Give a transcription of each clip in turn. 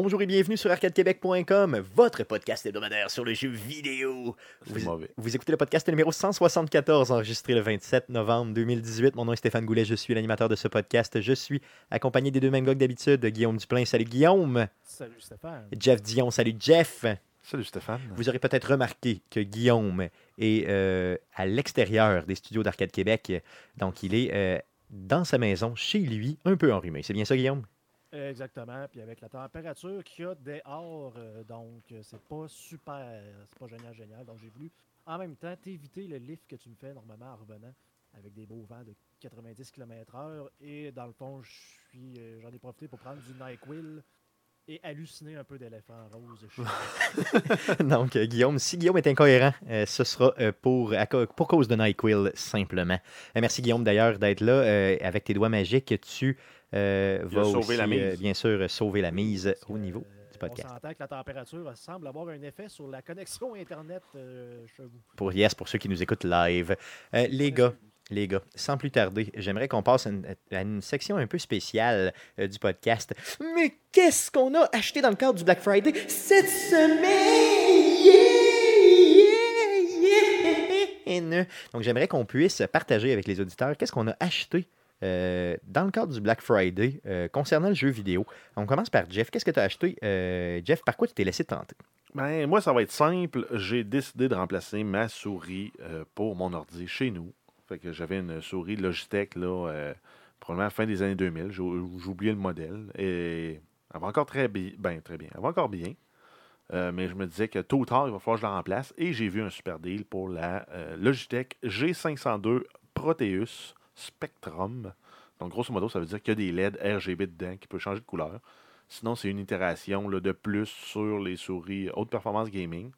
Bonjour et bienvenue sur arcadequebec.com, votre podcast hebdomadaire sur le jeu vidéo. Vous, mauvais. vous écoutez le podcast numéro 174, enregistré le 27 novembre 2018. Mon nom est Stéphane Goulet, je suis l'animateur de ce podcast. Je suis accompagné des deux mêmes gars que d'habitude, Guillaume Duplain. Salut Guillaume. Salut Stéphane. Jeff Dion. Salut Jeff. Salut Stéphane. Vous aurez peut-être remarqué que Guillaume est euh, à l'extérieur des studios d'Arcade Québec. Donc, il est euh, dans sa maison, chez lui, un peu enrhumé. C'est bien ça, Guillaume? Exactement. Puis avec la température qu'il y a dehors, euh, donc euh, c'est pas super, c'est pas génial, génial. Donc j'ai voulu en même temps t'éviter le lift que tu me fais normalement en revenant avec des beaux vents de 90 km/h. Et dans le fond, euh, j'en ai profité pour prendre du NyQuil et halluciner un peu d'éléphant rose. Donc, Guillaume, si Guillaume est incohérent, ce sera pour, pour cause de NyQuil, simplement. Merci, Guillaume, d'ailleurs, d'être là. Avec tes doigts magiques, tu euh, Il a vas sauvé aussi, la mise. euh, bien sûr, euh, sauver la mise au que, niveau euh, du podcast. On s'entend que la température semble avoir un effet sur la connexion Internet euh, chez vous. Pour, yes, pour ceux qui nous écoutent live. Euh, les gars, les gars, sans plus tarder, j'aimerais qu'on passe à une, à une section un peu spéciale euh, du podcast. Mais qu'est-ce qu'on a acheté dans le cadre du Black Friday cette semaine? Donc, j'aimerais qu'on puisse partager avec les auditeurs qu'est-ce qu'on a acheté euh, dans le cadre du Black Friday euh, concernant le jeu vidéo. On commence par Jeff. Qu'est-ce que tu as acheté? Euh, Jeff, par quoi tu t'es laissé tenter? Ben, moi, ça va être simple. J'ai décidé de remplacer ma souris pour mon ordi chez nous. Fait que j'avais une souris Logitech, là, probablement à la fin des années 2000. J'ai oublié le modèle. Et elle va encore très bien. Ben, très bien. Elle va encore bien. Mais je me disais que tôt ou tard, il va falloir que je la remplace. Et j'ai vu un super deal pour la Logitech G502 Proteus Spectrum. Donc, grosso modo, ça veut dire qu'il y a des LED RGB dedans qui peuvent changer de couleur. Sinon, c'est une itération là, de plus sur les souris haute performance gaming.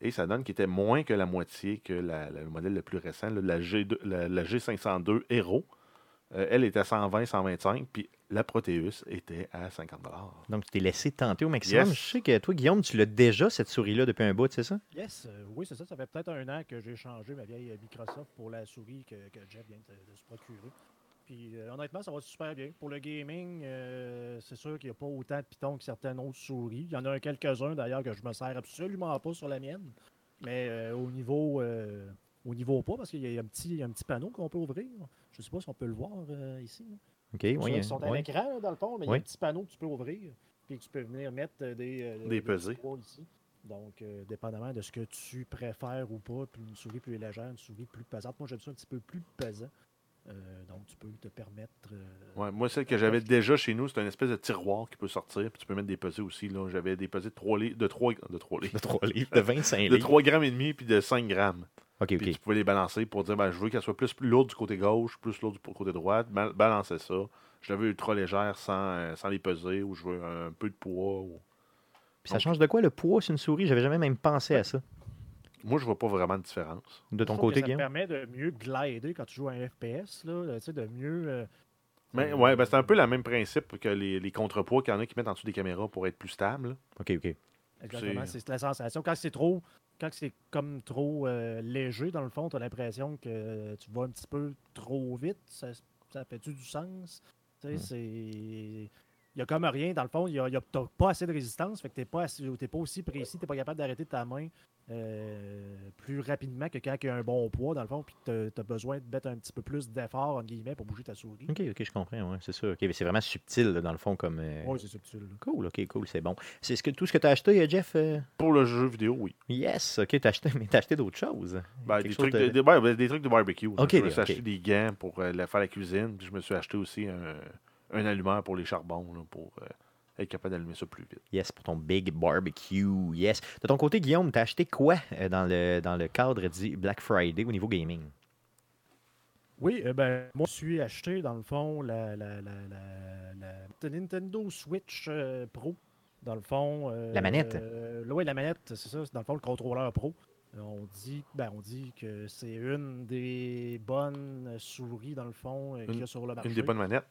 Et ça donne qu'il était moins que la moitié que le modèle le plus récent, là, la, G2 la- la G502 Hero. Euh, elle était à 120, 125, puis la Proteus était à 50 Donc, tu t'es laissé tenter au maximum. Yes. Je sais que toi, Guillaume, tu l'as déjà, cette souris-là, depuis un bout, c'est ça? Yes, euh, oui, c'est ça. Ça fait peut-être un an que j'ai changé ma vieille Microsoft pour la souris que, que Jeff vient de, de se procurer. Puis euh, honnêtement, ça va super bien. Pour le gaming, euh, c'est sûr qu'il n'y a pas autant de pitons que certaines autres souris. Il y en a un quelques-uns d'ailleurs que je me sers absolument pas sur la mienne. Mais euh, au niveau euh, au niveau pas, parce qu'il y a un petit, un petit panneau qu'on peut ouvrir. Je ne sais pas si on peut le voir euh, ici. OK, oui. qui sont à oui. l'écran, dans le fond, mais il y a un petit panneau que tu peux ouvrir. Puis tu peux venir mettre euh, des, euh, Des pesées. poids ici. Donc, euh, dépendamment de ce que tu préfères ou pas, puis une souris plus légère, une souris plus pesante. Moi, j'aime ça un petit peu plus pesant. Euh, donc, tu peux te permettre. euh, Ouais, moi, celle que j'avais déjà chez nous, c'est une espèce de tiroir qui peut sortir, puis tu peux mettre des pesées aussi. là. J'avais des pesées de 3 livres, de 3, de 3 livres, De 3 livres, de 25 de livres. 3 grammes et demi, puis de 5 grammes. OK, Puis OK. tu pouvais les balancer pour dire ben, je veux qu'elle soit plus, plus lourde du côté gauche, plus lourde du côté droit. Ba- balancer ça. Je la veux ultra légère sans, euh, sans les peser ou je veux un peu de poids. ou- Puis ça change de quoi le poids sur une souris? J'avais jamais même pensé à ça. Moi, je vois pas vraiment de différence. De ton côté, que ça Guillaume? permet de mieux glider quand tu joues à un FPS, là, tu sais, de mieux. euh, Mais ouais, ben, c'est un peu le même principe que les, les contrepoids qu'il y en a qui mettent en dessous des caméras pour être plus stable. OK, OK. Exactement, C'est- la sensation. Quand c'est trop, quand c'est comme trop euh, léger, dans le fond, tu as l'impression que tu vas un petit peu trop vite. Ça, ça fait-tu du sens? Tu sais, Hmm. c'est. Il n'y a comme rien, dans le fond, il y a, il y a- t'as pas assez de résistance, fait que t'es pas, assez- t'es pas aussi précis, t'es pas capable d'arrêter ta main euh, plus rapidement que quand il y a un bon poids, dans le fond, puis que tu as besoin de mettre un petit peu plus d'effort, entre guillemets, pour bouger ta souris. OK, OK, je comprends, ouais, c'est ça. OK, mais c'est vraiment subtil, là, dans le fond, comme... euh, Oui, c'est subtil. là. Cool, OK, cool, c'est bon. C'est ce que, tout ce que tu as acheté, euh, Jeff? euh? Pour le jeu vidéo, oui. Yes, OK, t'as acheté, mais t'as acheté d'autres choses. Ben, des, chose trucs de- de, des- ben, trucs de barbecue. Ok, je me suis ok. acheté des gants pour euh, la- faire la cuisine. Puis je me suis acheté aussi un, un allumeur pour les charbons là, pour euh, être capable d'allumer ça plus vite. Yes, pour ton big barbecue, yes. De ton côté, Guillaume, t'as acheté quoi euh, dans le, dans le cadre du Black Friday au niveau gaming? Oui, euh, ben, moi, je suis acheté, dans le fond, la, la, la, la, la- la Nintendo Switch euh, Pro. Dans le fond. euh, La manette? euh, oui, la manette, c'est ça. C'est dans le fond le contrôleur Pro. On dit, ben, on dit que c'est une des bonnes souris, dans le fond, qu'il y a sur le marché. Une des bonnes manettes.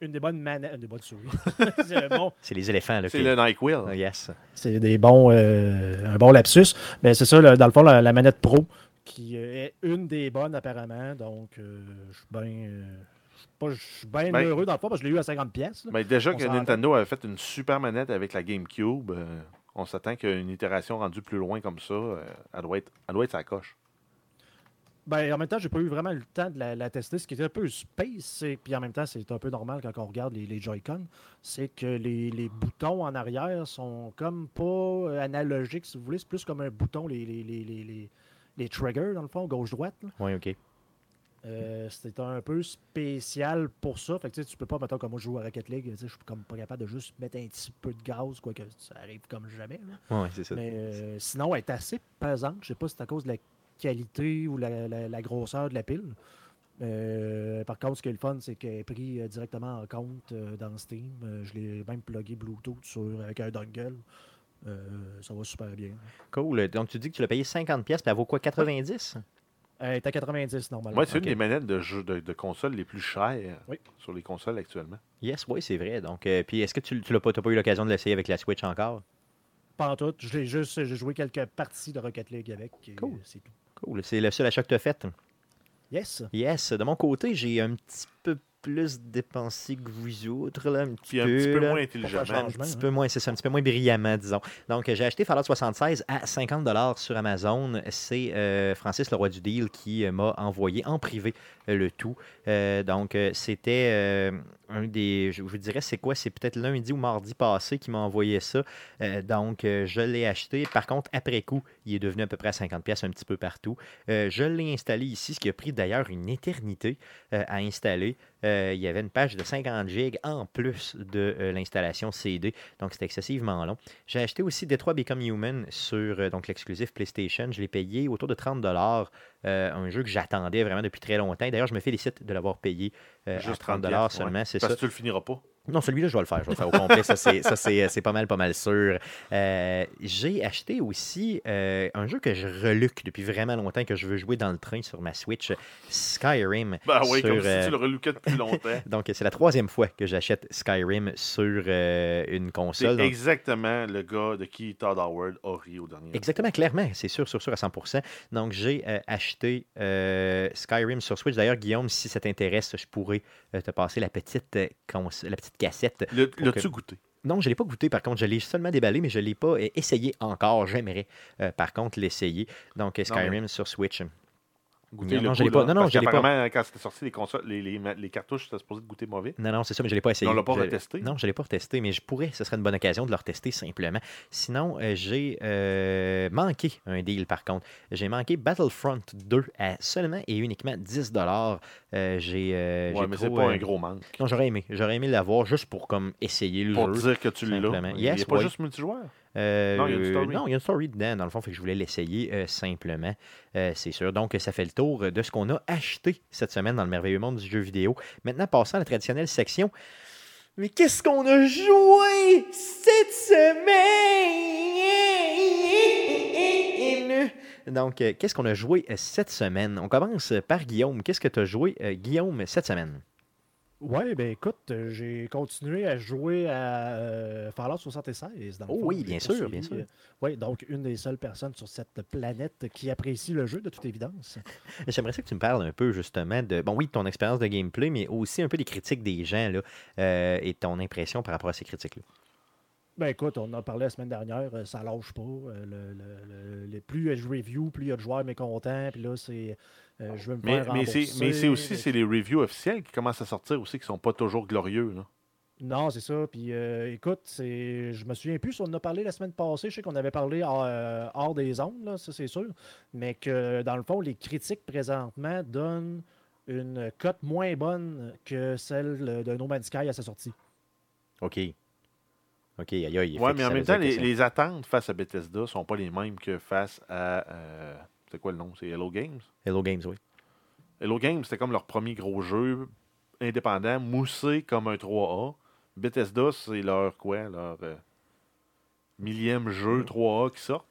Une des bonnes manettes. Une des bonnes souris. c'est bon, les éléphants. C'est le NyQuil. Ah, yes. c'est des bons, euh, un bon lapsus. Mais c'est ça, le- dans le fond, la, la manette Pro, qui euh, est une des bonnes apparemment. Donc, euh, je suis bien. euh, pas- je suis bien Ben- heureux dans le fond parce que je l'ai eu à 50$. pièces. Mais déjà On que. Nintendo avait fait une super manette avec la GameCube, euh, on s'attend qu'une itération rendue plus loin comme ça, euh, elle, doit être, elle doit être sa coche. Ben, en même temps, j'ai pas eu vraiment le temps de la, la tester. Ce qui était un peu space, c'est- puis en même temps, c'est un peu normal quand on regarde les, les Joy-Con, c'est que les, les boutons en arrière sont comme pas euh, analogiques, si vous voulez. C'est plus comme un bouton, les, les, les, les, les- les triggers, dans le fond, gauche-droite. Oui, OK. Euh, C'était un peu spécial pour ça. Fait que tu sais, tu peux pas, mettons, comme moi je joue à Rocket League, je suis comme pas capable de juste mettre un petit peu de gaz, quoique ça arrive comme jamais. là. Oui, c'est ça. Mais euh, sinon, elle est assez pesante. Je sais pas si c'est à cause de la qualité ou la, la- la grosseur de la pile. Euh, par contre, ce qui est le fun, c'est qu'elle est pris euh, directement en compte euh, dans Steam. Euh, je l'ai même plugué Bluetooth sur, avec un dongle. Euh, ça va super bien. Cool. Donc, tu dis que tu l'as payé 50$, puis elle vaut quoi, 90$? Elle est à 90 normalement. Moi, c'est une des manettes de, jeux, de, de consoles les plus chères Oui. sur les consoles actuellement. Yes, oui, c'est vrai. Donc, euh, puis est-ce que tu n'as pas, eu l'occasion de l'essayer avec la Switch encore? Pas en tout. Je l'ai juste j'ai joué quelques parties de Rocket League avec. Cool. C'est tout. Cool. C'est le seul achat que tu as fait? Yes. Yes. De mon côté, j'ai un petit peu plus dépensé que vous autres, là, un petit Puis un peu. petit peu là. moins intelligemment. Un petit hein. peu moins, c'est ça, un petit peu moins brillamment, disons. Donc, j'ai acheté Fallout 76 à 50 sur Amazon. C'est euh, Francis, le roi du deal, qui euh, m'a envoyé en privé le tout. Euh, donc, euh, c'était euh, un des, je vous dirais, c'est quoi? C'est peut-être lundi ou mardi passé qui m'a envoyé ça. Donc, je l'ai acheté. Par contre, après coup, il est devenu à peu près à 50 pièces un petit peu partout. Je l'ai installé ici, ce qui a pris d'ailleurs une éternité à installer. Il y avait une page de 50 gigs en plus de l'installation CD, donc c'était excessivement long. J'ai acheté aussi Detroit Become Human sur donc l'exclusif PlayStation. Je l'ai payé autour de 30 dollars, un jeu que j'attendais vraiment depuis très longtemps. D'ailleurs, je me félicite de l'avoir payé euh, à Juste 30 30 dollars piastres, ouais. seulement, c'est Parce ça. que tu le finiras pas. Non, celui-là, je vais le faire. Je vais le faire au complet. Ça, c'est, c'est pas mal, pas mal sûr. Euh, j'ai acheté aussi euh, un jeu que je reluque depuis vraiment longtemps, que je veux jouer dans le train sur ma Switch, Skyrim. Ben oui, sur, comme si euh, tu le reluquais depuis longtemps. donc, c'est la troisième fois que j'achète Skyrim sur euh, une console. Exactement le gars de qui Todd Howard a ri au dernier. Exactement, clairement, c'est sûr, sûr, sûr à 100%. Donc, j'ai euh, acheté euh, Skyrim sur Switch. D'ailleurs, Guillaume, si ça t'intéresse, je pourrais euh, te passer la petite, euh, la petite cassette. L'as-tu que- goûté? Non, je ne l'ai pas goûté, par contre, je l'ai seulement déballé, mais je ne l'ai pas euh, essayé encore. J'aimerais, euh, par contre, l'essayer. Donc, Non, mais- Skyrim sur Switch. Goûter Non, le non, pas. Non, non, Parce pas. quand c'était sorti, les, consoles, les, les, les cartouches, c'était supposé de goûter mauvais. Non, non, c'est ça, mais je ne l'ai pas essayé. on l'a pas retesté? Non, je ne l'ai pas retesté, mais je pourrais. Ce serait une bonne occasion de le retester simplement. Sinon, euh, j'ai euh, manqué un deal par contre. J'ai manqué Battlefront 2 à seulement et uniquement 10 euh, J'ai. ouais, j'ai mais trop, c'est pas un gros manque. Non, j'aurais aimé. J'aurais aimé l'avoir juste pour comme essayer le Pour jeu. dire que tu l'as. simplement. Il n'y a Yes, pas ouais. juste multijoueur. Euh, Non, il y a une story. non, il y a une story dedans, dans le fond, fait que je voulais l'essayer euh, simplement. Euh, c'est sûr. Donc, ça fait le tour de ce qu'on a acheté cette semaine dans le merveilleux monde du jeu vidéo. Maintenant, passons à la traditionnelle section. Mais qu'est-ce qu'on a joué cette semaine? Donc, qu'est-ce qu'on a joué cette semaine? On commence par Guillaume. Qu'est-ce que tu as joué, Guillaume, cette semaine? Ouais, ben écoute, euh, j'ai continué à jouer à euh, Fallout 76. Dans Oh oui, bien sûr, bien sûr. euh, ouais, donc une des seules personnes sur cette planète qui apprécie le jeu, de toute évidence. J'aimerais ça que tu me parles un peu justement de, bon oui, de ton expérience de gameplay, mais aussi un peu des critiques des gens là, euh, et ton impression par rapport à ces critiques-là. Ben écoute, on en a parlé la semaine dernière, euh, ça lâche pas. euh, le, le- le- plus il y a de reviews, plus il y a de joueurs mécontents, puis là, c'est. euh, je veux me Mais, faire mais c'est mais c'est aussi c'est les reviews officielles qui commencent à sortir aussi qui sont pas toujours glorieux. Là. Non, c'est ça. Puis euh, écoute, c'est, je me souviens plus si on en a parlé la semaine passée. Je sais qu'on avait parlé hors, hors des ondes, là, ça c'est sûr. Mais que dans le fond, les critiques présentement donnent une cote moins bonne que celle de No Man's Sky à sa sortie. OK. OK, aïe aïe. Que mais en même temps, les, attentes face à Bethesda sont pas les mêmes que face à. euh, c'est quoi le nom? C'est Hello Games? Hello Games, oui. Hello Games, c'était comme leur premier gros jeu indépendant, moussé comme un 3A. Bethesda, c'est leur quoi? Leur euh, millième jeu 3A qui sort.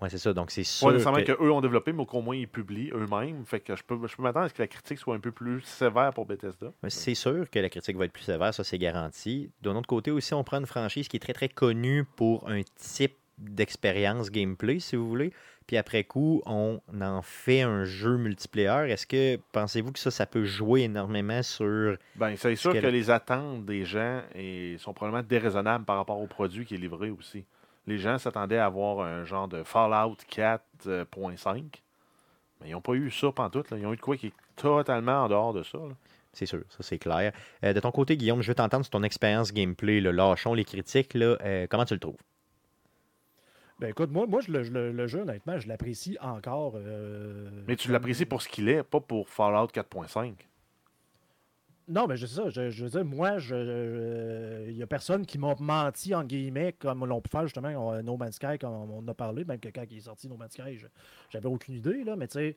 Ouais, c'est ça. Donc, c'est Pas sûr. nécessairement que- qu'eux ont développé, mais qu'au moins ils publient eux-mêmes. Fait que je peux, je peux m'attendre à ce que la critique soit un peu plus sévère pour Bethesda. C'est sûr que la critique va être plus sévère, ça c'est garanti. D'un autre côté aussi, on prend une franchise qui est très très connue pour un type d'expérience gameplay, si vous voulez. Puis après coup, on en fait un jeu multiplayer. Est-ce que pensez-vous que ça, ça peut jouer énormément sur. Ben, c'est sûr que les attentes des gens sont probablement déraisonnables par rapport au produit qui est livré aussi. Les gens s'attendaient à avoir un genre de Fallout 4.5, mais ils n'ont pas eu ça pantoute. Là. Ils ont eu de quoi qui est totalement en dehors de ça. là. C'est sûr, ça c'est clair. Euh, de ton côté, Guillaume, je veux t'entendre sur ton expérience gameplay. Là. Lâchons les critiques. Là. Euh, comment tu le trouves? Ben écoute, moi, moi je le, je le- le jeu, honnêtement, je l'apprécie encore. euh, Mais tu comme- l'apprécies pour ce qu'il est, pas pour Fallout 4.5. Non, mais je sais ça. Je, veux dire, moi, je- il n'y a personne qui m'a menti, en guillemets, comme l'on peut faire justement No Man's Sky, comme on en a parlé, même que quand il est sorti No Man's Sky, j'avais aucune idée, là, mais tu sais,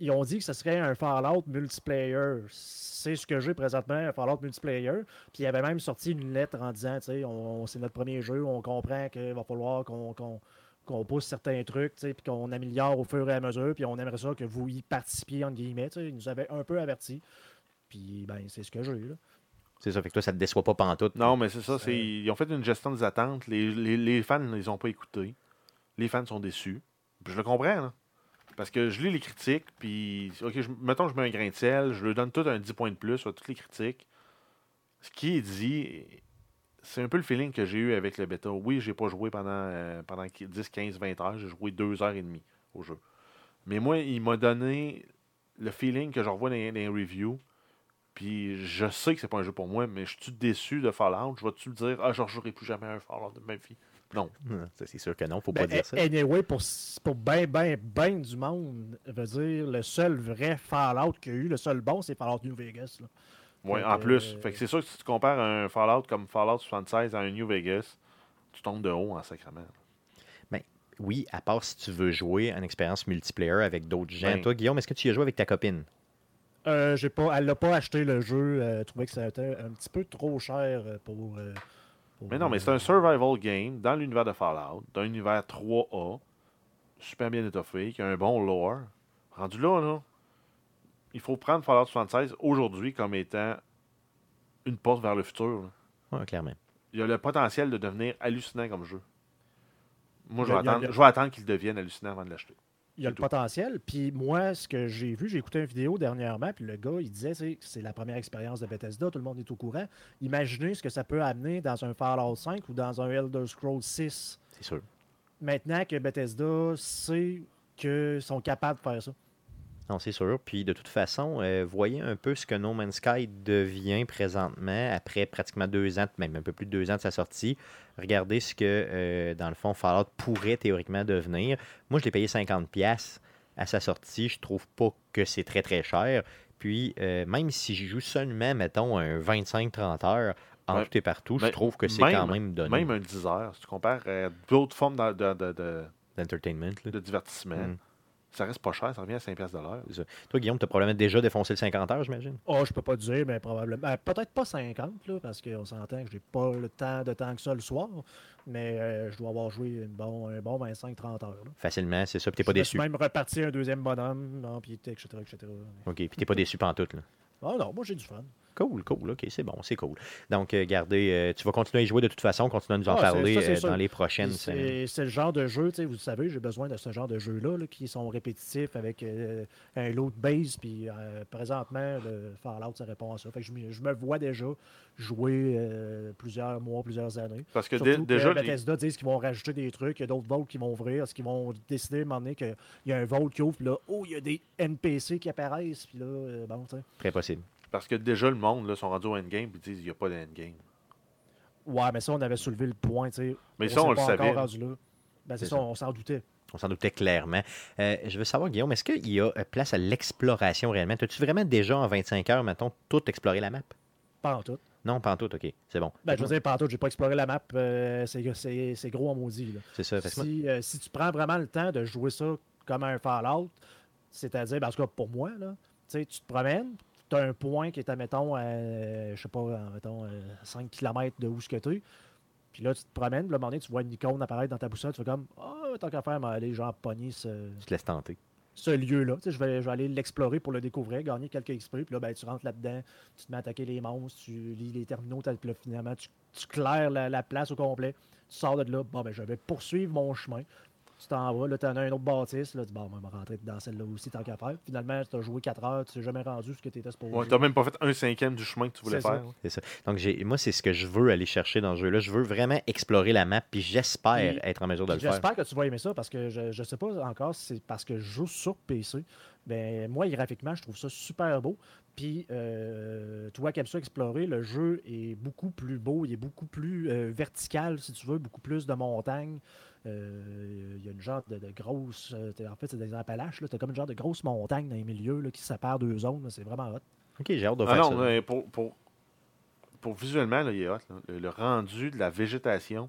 ils ont dit que ce serait un Fallout multiplayer. C'est ce que j'ai présentement, un Fallout multiplayer. Puis il avait même sorti une lettre en disant, tu sais, on, c'est notre premier jeu, on comprend qu'il va falloir qu'on pousse certains trucs, tu puis qu'on améliore au fur et à mesure, puis on aimerait ça que vous y participiez, entre guillemets. Ils nous avaient un peu avertis. Puis, ben, c'est ce que j'ai, là. C'est ça, fait que toi, ça te déçoit pas pantoute. Non, mais c'est ça. C'est- Ils ont fait une gestion des attentes. Les, les- les fans ne les ont pas écoutés. Les fans sont déçus. Puis je le comprends. là. Parce que je lis les critiques, puis, OK, je, mettons, je mets un grain de sel, je leur donne tout un 10 points de plus sur toutes les critiques. Ce qui est dit, c'est un peu le feeling que j'ai eu avec le bêta. Oui, j'ai pas joué pendant, euh, pendant 10, 15, 20 heures. J'ai joué 2 heures et demie au jeu. Mais moi, il m'a donné le feeling que je revois dans, les- dans les reviews. Puis je sais que c'est pas un jeu pour moi, mais je suis déçu de Fallout. Je vais-tu me dire, ah, je ne jouerai plus jamais à un Fallout de ma vie? Non. C'est sûr que non, faut Ben, pas dire ça. Anyway, pour, pour ben, ben, ben du monde, veut dire, le seul vrai Fallout qu'il y a eu, le seul bon, c'est Fallout New Vegas. là. Fait en plus. euh, Fait que c'est sûr que si tu compares un Fallout comme Fallout 76 à un New Vegas, tu tombes de haut en sacrement. Oui, à part si tu veux jouer en expérience multiplayer avec d'autres gens. Ben. Toi, Guillaume, est-ce que tu y as joué avec ta copine? Euh, j'ai pas, elle n'a pas acheté le jeu. euh, Elle trouvait que c'était un petit peu trop cher euh, pour. pour, Mais non, mais c'est un survival game dans l'univers de Fallout, d'un univers 3A, super bien étoffé, qui a un bon lore. Rendu là, là, il faut prendre Fallout 76 aujourd'hui comme étant une porte vers le futur. Oui, clairement. Il y a le potentiel de devenir hallucinant comme jeu. Moi, vais attendre, je vais attendre qu'il devienne hallucinant avant de l'acheter. Il y a le tout. potentiel. Puis moi, ce que j'ai vu, j'ai écouté une vidéo dernièrement, puis le gars, il disait c'est c'est la première expérience de Bethesda, tout le monde est au courant. Imaginez ce que ça peut amener dans un Fallout 5 ou dans un Elder Scrolls 6. C'est sûr. Maintenant que Bethesda sait qu'ils sont capables de faire ça. Non, c'est sûr. Puis de toute façon, euh, voyez un peu ce que No Man's Sky devient présentement après pratiquement deux ans, même un peu plus de deux ans de sa sortie. Regardez ce que, euh, dans le fond, Fallout pourrait théoriquement devenir. Moi, je l'ai payé 50$ à sa sortie. Je trouve pas que c'est très très cher. Puis, euh, même si j'y joue seulement, mettons, un 25-30 heures en tout et partout, je Ben, trouve que c'est quand même donné Même un 10 heures, si tu compares à d'autres formes de, de divertissement, Mm. Ça reste pas cher, ça revient à 5$ de l'heure. Toi, Guillaume, tu as probablement déjà défoncé le 50 heures, j'imagine? Oh, je peux pas dire, mais probablement. ben, Peut-être pas 50, là, parce qu'on s'entend que j'ai pas le temps de temps que ça le soir. Mais euh, je dois avoir joué une bon, un bon 25-30 heures. là. Facilement, c'est ça. Puis t'es pas je déçu. suis même reparti un deuxième bonhomme, non, puis etc., etc. OK. Puis t'es pas déçu pantoute, là. Ah non, moi j'ai du fun. Cool, cool, ok, c'est bon, c'est cool. Donc, euh, gardez, euh, tu vas continuer à y jouer de toute façon, continuer à nous en Ah, parler ça, euh, dans les prochaines semaines. C'est le genre de jeu, tu sais, vous savez, j'ai besoin de ce genre de jeux-là là, qui sont répétitifs avec euh, un load base. Puis euh, présentement, le Fallout, ça répond à ça. Fait que je, me- je me vois déjà jouer euh, plusieurs mois, plusieurs années. Parce que Surtout que déjà, les- Bethesda disent qu'ils vont rajouter des trucs, il y a d'autres vaults qui vont ouvrir, est-ce qu'ils vont décider à un moment donné qu'il y a un vault qui ouvre, puis là, oh, il y a des NPC qui apparaissent, puis là, euh, bon, tu sais. Très possible. Parce que déjà le monde là, sont rendus au endgame et disent qu'il n'y a pas d'endgame. Ouais, mais ça, on avait soulevé le point, tu sais. Mais On ça, on le pas savait. encore rendu là. Ben, c'est ça, ça. on s'en doutait. On s'en doutait clairement. Euh, je veux savoir, Guillaume, est-ce qu'il y a euh, place à l'exploration réellement? As-tu vraiment déjà en 25 heures, mettons, tout exploré la map? Pas en tout. Non, pas en tout, ok. C'est bon. Ben, je veux dire, pas en tout, j'ai pas exploré la map. euh, c'est- gros en maudit. C'est ça. Si, euh, si tu prends vraiment le temps de jouer ça comme un Fallout, c'est-à-dire, ben, en tout cas pour moi, là, tu sais, tu te promènes, tu as un point qui est, à, mettons, à, je sais pas, mettons, euh, 5 km de où ce que tu es. Puis là, tu te promènes, puis là, à un moment donné, tu vois une icône apparaître dans ta boussole, tu fais comme, ah, tant qu'à faire, mais aller genre pogner ce, tu te laisses tenter. ce lieu-là. Tu sais, je vais, je vais aller l'explorer pour le découvrir, gagner quelques XP, puis là, ben, tu rentres là-dedans, tu te mets à attaquer les monstres, tu lis les terminaux, puis là, finalement, tu tu claires la, la place au complet. Tu sors de là, bon, ben, je vais poursuivre mon chemin. Tu t'en vas, là, tu en as un autre bâtisse. Là, tu dis, bon, on va rentrer dans celle-là aussi, tant qu'à faire. Finalement, tu as joué 4 heures, tu t'es jamais rendu ce que tu étais supposé. Ouais, t'as même pas fait un cinquième du chemin que tu voulais C'est ça. faire. C'est ça. Donc, j'ai, moi, c'est ce que je veux aller chercher dans ce jeu-là. Je veux vraiment explorer la map, puis j'espère Puis- être en mesure de le faire. J'espère que tu vas aimer ça parce que je ne sais pas encore si c'est parce que je joue sur PC. Ben, moi, graphiquement, je trouve ça super beau. Puis, euh, toi qui aimes ça explorer, le jeu est beaucoup plus beau, il est beaucoup plus euh, vertical, si tu veux, beaucoup plus de montagnes. Euh, Il y a une genre de, de grosse. euh, en fait, c'est des Appalaches. Tu as comme une genre de grosse montagne dans les milieux là, qui sépare deux zones. C'est vraiment hot. Ok, j'ai hâte de Ah faire non, ça. pour, pour, pour visuellement, là, il est hot. là. Le, le rendu de la végétation,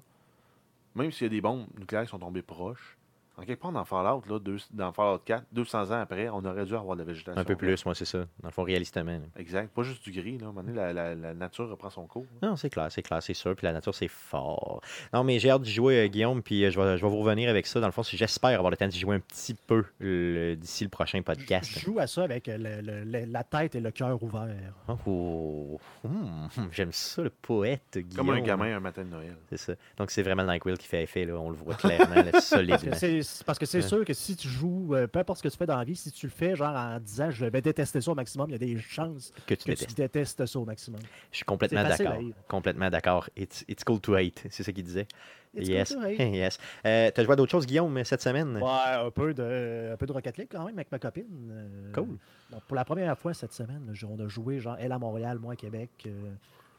même s'il y a des bombes nucléaires qui sont tombées proches, en quelque part dans Fallout, là, deux- dans Fallout 4, 200 ans après, on aurait dû avoir de la végétation. Un peu plus, moi, c'est ça. Dans le fond, réalistement. là. Exact. Pas juste du gris. Là. À un moment donné, la, la- la nature reprend son cours. là. Non, c'est clair, c'est clair, c'est sûr. Puis la nature, c'est fort. Non, mais j'ai hâte d'y jouer, euh, Guillaume, puis euh, je vais, je vais vous revenir avec ça. Dans le fond, si j'espère avoir le temps d'y jouer un petit peu le- d'ici le prochain Je podcast. joue à ça avec le- le- le- la tête et le cœur ouverts. Oh, hum, j'aime ça, le poète, Guillaume. Comme un gamin un matin de Noël. C'est ça. Donc, c'est vraiment le NyQuil qui fait effet, là. On le voit clairement, là, Parce parce que c'est sûr que si tu joues, euh, peu importe ce que tu fais dans la vie, si tu le fais genre en disant je vais détester ça au maximum, il y a des chances Que tu que détestes. tu détestes ça au maximum. Je suis complètement d'accord. Complètement d'accord. It's, it's cool to hate. C'est ça qu'il disait. It's yes. cool to hate. yes. Euh, T'as joué à d'autres choses, Guillaume, cette semaine? Ouais, un peu de, un peu de Rocket League quand même avec ma copine. euh, Cool. donc, pour la première fois cette semaine, on a joué genre elle à Montréal, moi à Québec, euh,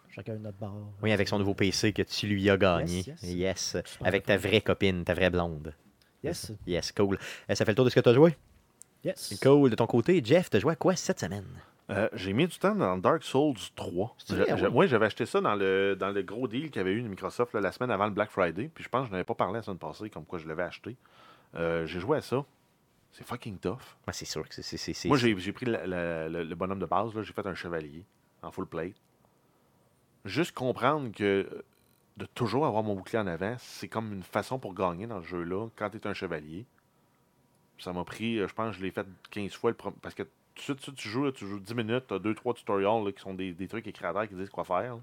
chacun de notre bar. Oui, avec son nouveau PC que tu lui as gagné. Yes, Yes. Avec ta vraie copine, ta vraie blonde. Yes, Yes, cool. Euh, ça fait le tour de ce que tu as joué? yes. Cool. De ton côté, Jeff, tu as joué à quoi cette semaine? Euh, j'ai mis du temps dans Dark Souls 3. C'est vrai, J'a- j'a- ouais. ouais, j'avais acheté ça dans le, dans le gros deal qu'il y avait eu de Microsoft là, la semaine avant le Black Friday. Puis je pense que je n'avais pas parlé la semaine passée comme quoi je l'avais acheté. Euh, j'ai joué à ça. C'est fucking tough. Ah, c'est sûr que c'est- c'est. c'est- c'est- Moi, j'ai j'ai pris la- la- le, le bonhomme de base. là, J'ai fait un chevalier en full plate. Juste comprendre que euh, de toujours avoir mon bouclier en avant, c'est comme une façon pour gagner dans ce jeu-là quand tu es un chevalier. Ça m'a pris, euh, je pense, je l'ai fait 15 fois. Le parce que tout de suite, tu, joues, là, tu joues 10 minutes, tu as 2-3 tutorials là, qui sont des, des trucs terre qui disent quoi faire. là.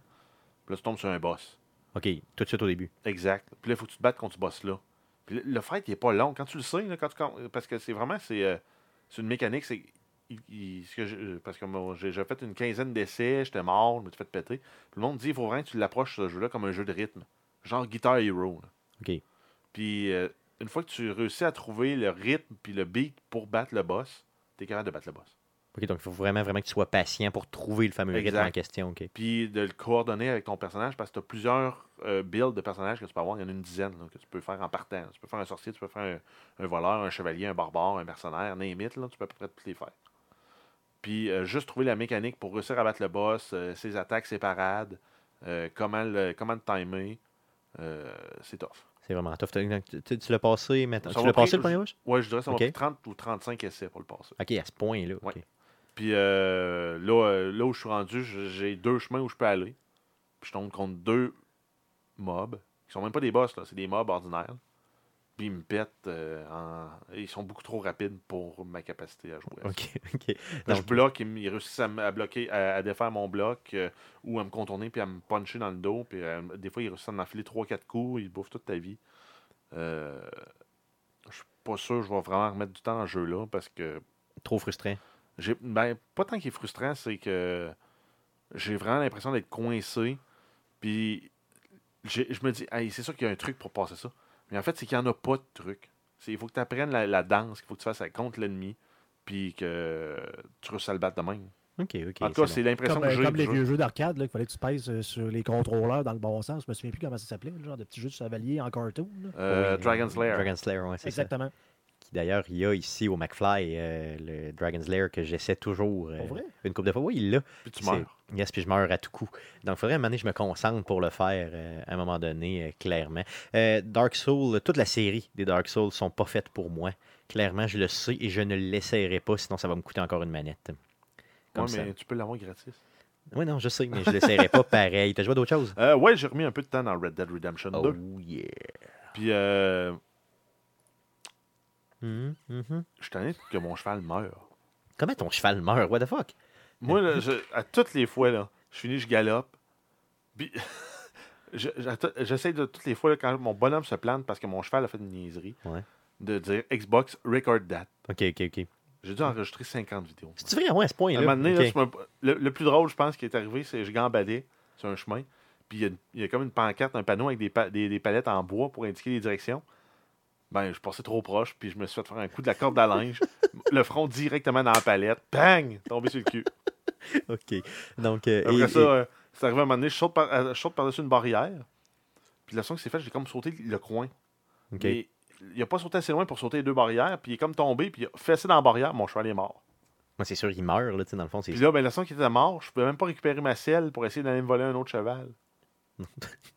Puis là, tu tombes sur un boss. OK, tout de suite au début. Exact. Puis là, il faut que tu te battes contre ce boss-là. Puis le, le fight, il est pas long. Quand tu le sais, là, quand tu, parce que c'est vraiment, c'est euh, c'est une mécanique, c'est... il- il- ce que je- parce que j'ai fait une quinzaine d'essais, j'étais mort, je me suis fait péter. Puis le monde dit, il faut vraiment que tu l'approches, ce jeu-là, comme un jeu de rythme. Genre Guitar Hero. là. OK. Puis euh, une fois que tu réussis à trouver le rythme puis le beat pour battre le boss, t'es capable de battre le boss. OK, donc il faut vraiment, vraiment que tu sois patient pour trouver le fameux rythme en question. Puis de le coordonner avec ton personnage parce que tu as plusieurs euh, builds de personnages que tu peux avoir. Il y en a une dizaine là, que tu peux faire en partant. Tu peux faire un sorcier, tu peux faire un, un voleur, un chevalier, un barbare, un mercenaire, name it, là, tu peux à peu près tous les faire. Puis euh, juste trouver la mécanique pour réussir à battre le boss, euh, ses attaques, ses parades, euh, comment, le, comment le timer, c'est tough. C'est vraiment tough. Tu, tu- tu l'as passé maintenant. Ça Tu m'a l'as passé le premier rush? Ouais, je dirais que ça m'a Ok. pris 30 ou 35 essais pour le passer. OK, à ce point-là. Ouais. Puis là, là où je suis rendu, j'ai deux chemins où je peux aller. Puis je tombe contre deux mobs, qui sont même pas des boss, là, c'est des mobs ordinaires. Puis ils me pètent euh, en... Ils sont beaucoup trop rapides pour ma capacité à jouer. à ça. OK, OK. Là, je Donc, bloque, ils, me- ils réussissent à, me- à bloquer, à, à défaire mon bloc, euh, ou à me contourner, puis à me puncher dans le dos. Puis euh, des fois, ils réussissent à m'enfiler 3-4 coups, ils bouffent toute ta vie. Euh, je suis pas sûr que je vais vraiment remettre du temps dans ce jeu-là, parce que trop frustrant. j'ai ben, pas tant qu'il est frustrant, c'est que j'ai vraiment l'impression d'être coincé. Puis j'ai- je me dis, Hey, c'est sûr qu'il y a un truc pour passer ça. Mais en fait, c'est qu'il n'y en a pas de truc. C'est- Il faut que tu apprennes la, la danse, qu'il faut que tu fasses ça contre l'ennemi, puis que tu à le battre de même. OK, OK. en tout cas, bon. c'est l'impression Comme, que euh, j'ai. comme les jeu. vieux jeux d'arcade, là, qu'il fallait que tu pèses euh, sur les contrôleurs dans le bon sens. Je me souviens plus comment ça s'appelait, le genre de petit jeu de chevalier en cartoon. Euh, Oui, Dragon's Lair. Dragon's Lair, ouais, c'est ça. Exactement. D'ailleurs, il y a ici au McFly euh, le Dragon's Lair que j'essaie toujours euh, une couple de fois. Oui, il l'a. Puis tu meurs. Yes, puis je meurs à tout coup. Donc, il faudrait un que je me concentre pour le faire euh, à un moment donné, clairement. Dark Souls, toute la série des Dark Souls sont pas faites pour moi. Clairement, je le sais et je ne l'essayerai pas, sinon ça va me coûter encore une manette. Comme Ouais, ça. mais tu peux l'avoir gratis. Oui, non, je sais, mais je l'essayerai pas pareil. T'as joué d'autres choses? Euh, ouais, j'ai remis un peu de temps dans Red Dead Redemption 2. Oh yeah. Puis euh, Mhm, mhm. je suis tanné que mon cheval meure. Comment ton cheval meurt? What the fuck? Moi, là, je- à toutes les fois, là, je finis, je galope. Puis, je- j'atta- j'essaie de toutes les fois, là, quand mon bonhomme se plante parce que mon cheval a fait une niaiserie, Ouais. de dire Xbox record that. OK, OK, OK. J'ai dû enregistrer 50 vidéos. C'est-tu vrai, ouais, à ce À un point-là? moment donné, OK. là, tu me- le, le plus drôle, je pense, qui est arrivé, c'est que je gambadais sur un chemin. Puis il y a y, comme une pancarte, un panneau avec des, pa- des- des palettes en bois pour indiquer les directions. Ben, je passais trop proche, puis je me suis fait faire un coup de la corde à linge. le front directement dans la palette. Bang! Tombé sur le cul. OK. Donc, euh, Après et- ça, et- euh, c'est arrivé à un moment donné, je saute, par, euh, je saute par-dessus une barrière. Puis la façon que c'est fait, j'ai comme sauté le coin. OK. Il a pas sauté assez loin pour sauter les deux barrières, puis il est comme tombé, puis il a fessé dans la barrière, mon cheval est mort. Moi, c'est sûr, il meurt, là, tu sais, dans le fond. c'est Puis là, ben, la façon qu'il était mort, je pouvais même pas récupérer ma selle pour essayer d'aller me voler un autre cheval.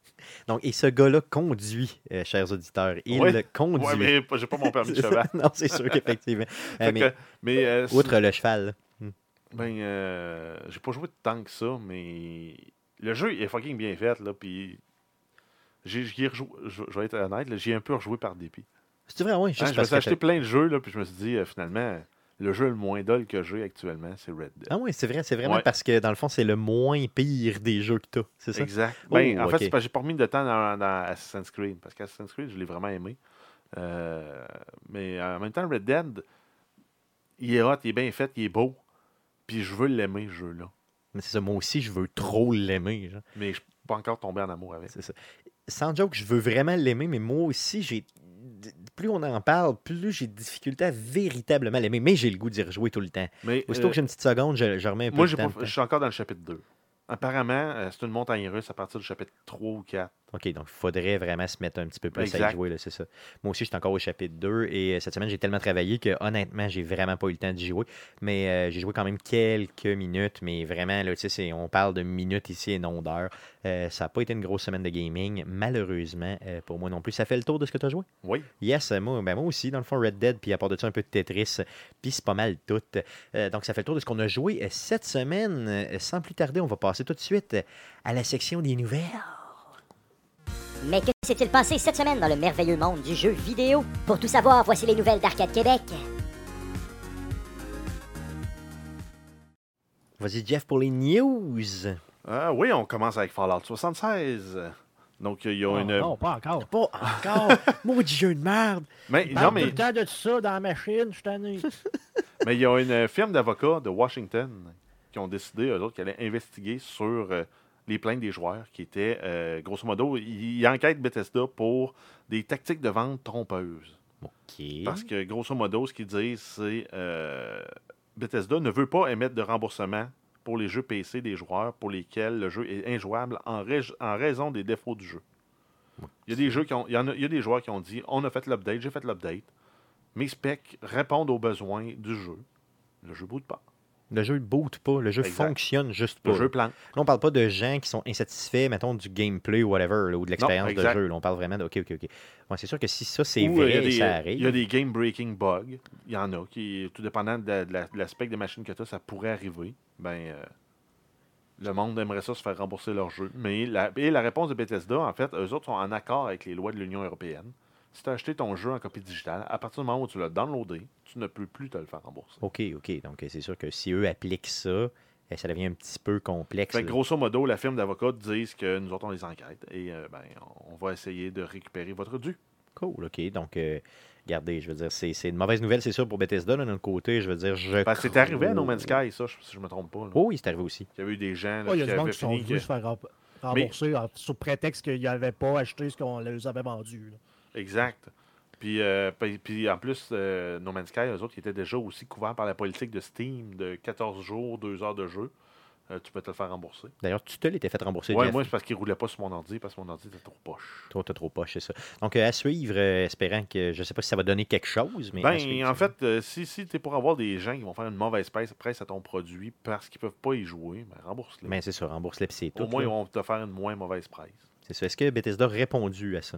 Donc, et ce gars-là conduit, euh, chers auditeurs. Il Ouais. conduit. Ouais, mais j'ai pas mon permis de cheval. non, c'est sûr qu'effectivement. Euh, mais que- mais euh, outre le cheval. là. ben, j'ai pas joué tant que ça, mais le jeu il est fucking bien fait, là, puis j'ai- je, je vais être honnête, là, j'y ai un peu rejoué par dépit. C'est vrai, oui. Hein, je me suis acheté plein de jeux, là, puis je me suis dit, finalement, le jeu le moins dol que j'ai actuellement, c'est Red Dead. Ah oui, c'est vrai, c'est vraiment Ouais. parce que dans le fond, c'est le moins pire des jeux que tu as. C'est ça? Exact. Ben, Oh, en fait, c'est parce que j'ai pas remis de temps dans, dans Assassin's Creed. Parce qu'Assassin's Creed, je l'ai vraiment aimé. Euh, mais en même temps, Red Dead, il est hot, il est bien fait, il est beau. Puis je veux l'aimer, ce jeu-là. Mais c'est ça, moi aussi, je veux trop l'aimer. Mais je suis pas encore tombé en amour avec. C'est ça. Sans joke, je veux vraiment l'aimer, mais moi aussi, j'ai. Plus on en parle, plus j'ai de difficulté à véritablement l'aimer. Mais j'ai le goût d'y rejouer tout le temps. Mais Aussitôt euh, que j'ai une petite seconde, je, je remets un peu moi, temps. pas- je suis encore dans le chapitre 2. Apparemment, euh, c'est une montagne russe à partir du chapitre 3 ou 4. OK, donc il faudrait vraiment se mettre un petit peu plus à y jouer, c'est ça. Moi aussi, j'étais encore au chapitre 2 et euh, cette semaine, j'ai tellement travaillé que honnêtement, j'ai vraiment pas eu le temps d'y jouer. Mais euh, j'ai joué quand même quelques minutes, mais vraiment, là, tu sais, c'est- on parle de minutes ici et non d'heures. Euh, ça n'a pas été une grosse semaine de gaming, malheureusement, euh, pour moi non plus. Ça fait le tour de ce que tu as joué? Oui. Yes, moi, ben moi aussi, dans le fond, Red Dead, puis à part de ça, un peu de Tetris, puis c'est pas mal tout. Donc, ça fait le tour de ce qu'on a joué cette semaine. Sans plus tarder, on va passer tout de suite à la section des nouvelles. Mais que s'est-il passé cette semaine dans le merveilleux monde du jeu vidéo? Pour tout savoir, voici les nouvelles d'Arcade Québec. Vas-y, Jeff, pour les news. Ah oui, on commence avec Fallout 76. Donc, il y a Oh, une. Non, pas encore. Pas encore? Maudit jeu de merde. Mais, Il non, tout mais, le temps de ça dans la machine, je suis tanné. mais il y a une firme d'avocats de Washington qui ont décidé, eux autres, qu'ils allaient investiguer sur euh, les plaintes des joueurs qui étaient, euh, grosso modo, ils, enquêtent Bethesda pour des tactiques de vente trompeuses. Parce que, grosso modo, ce qu'ils disent, c'est euh, Bethesda ne veut pas émettre de remboursement pour les jeux PC des joueurs pour lesquels le jeu est injouable en, rais- en raison des défauts du jeu. Il y a des jeux qui ont, il y en a, il y a des joueurs qui ont dit on a fait l'update, j'ai fait l'update. Mes specs répondent aux besoins du jeu. Le jeu boot pas. Le jeu ne boot pas. Le jeu Exact. fonctionne juste pas. Le jeu plante. Là, on parle pas de gens qui sont insatisfaits, mettons, du gameplay ou whatever, là, ou de l'expérience de jeu. Là, on parle vraiment de OK, OK, OK. Ouais, c'est sûr que si ça, c'est euh, vrai, il y a des- ça arrive. Il y a des game breaking bugs. Il y en a qui, tout dépendant de, la- de de l'aspect des machines que tu as, ça pourrait arriver. Ben, euh, le monde aimerait ça se faire rembourser leur jeu. Mais la, et la réponse de Bethesda, en fait, eux autres sont en accord avec les lois de l'Union européenne. Si tu as acheté ton jeu en copie digitale, à partir du moment où tu l'as downloadé, tu ne peux plus te le faire rembourser. OK, OK. Donc, euh, c'est sûr que si eux appliquent ça, euh, ça devient un petit peu complexe. Fait que grosso modo, la firme d'avocats disent que nous autres, on les enquête et euh, ben, on va essayer de récupérer votre dû. Cool, OK. Donc, euh, regardez, je veux dire, c'est c'est une mauvaise nouvelle, c'est sûr, pour Bethesda, de notre côté. Je veux dire, je. Ben, c'est arrivé à No Man's Sky, ça, je- si je me trompe pas. là. Oh, oui, c'est arrivé aussi. Il y avait eu des gens là, Il y a qui monde avaient qui sont venus que- se faire rem- rembourser sous prétexte qu'ils n'avaient pas acheté ce qu'on leur avait vendu. là. Exact. Puis, euh, puis, puis en plus, euh, No Man's Sky, eux autres, qui étaient déjà aussi couverts par la politique de Steam de 14 jours, 2 heures de jeu. Euh, tu peux te le faire rembourser. D'ailleurs, tu te l'étais fait rembourser, Jeff. moi, c'est parce qu'il roulait pas sur mon ordi, parce que mon ordi était trop poche. Toi, t'as trop poche, c'est ça. Donc, euh, à suivre, espérant que. Je sais pas si ça va donner quelque chose, mais. Ben, suivre, en fait, si, si tu es pour avoir des gens qui vont faire une mauvaise presse, à ton produit parce qu'ils peuvent pas y jouer, ben, rembourse-les. Ben, c'est ça, rembourse-les, c'est tout. Au moins, là. ils vont te faire une moins mauvaise presse. C'est ça. Est-ce que Bethesda a répondu à ça?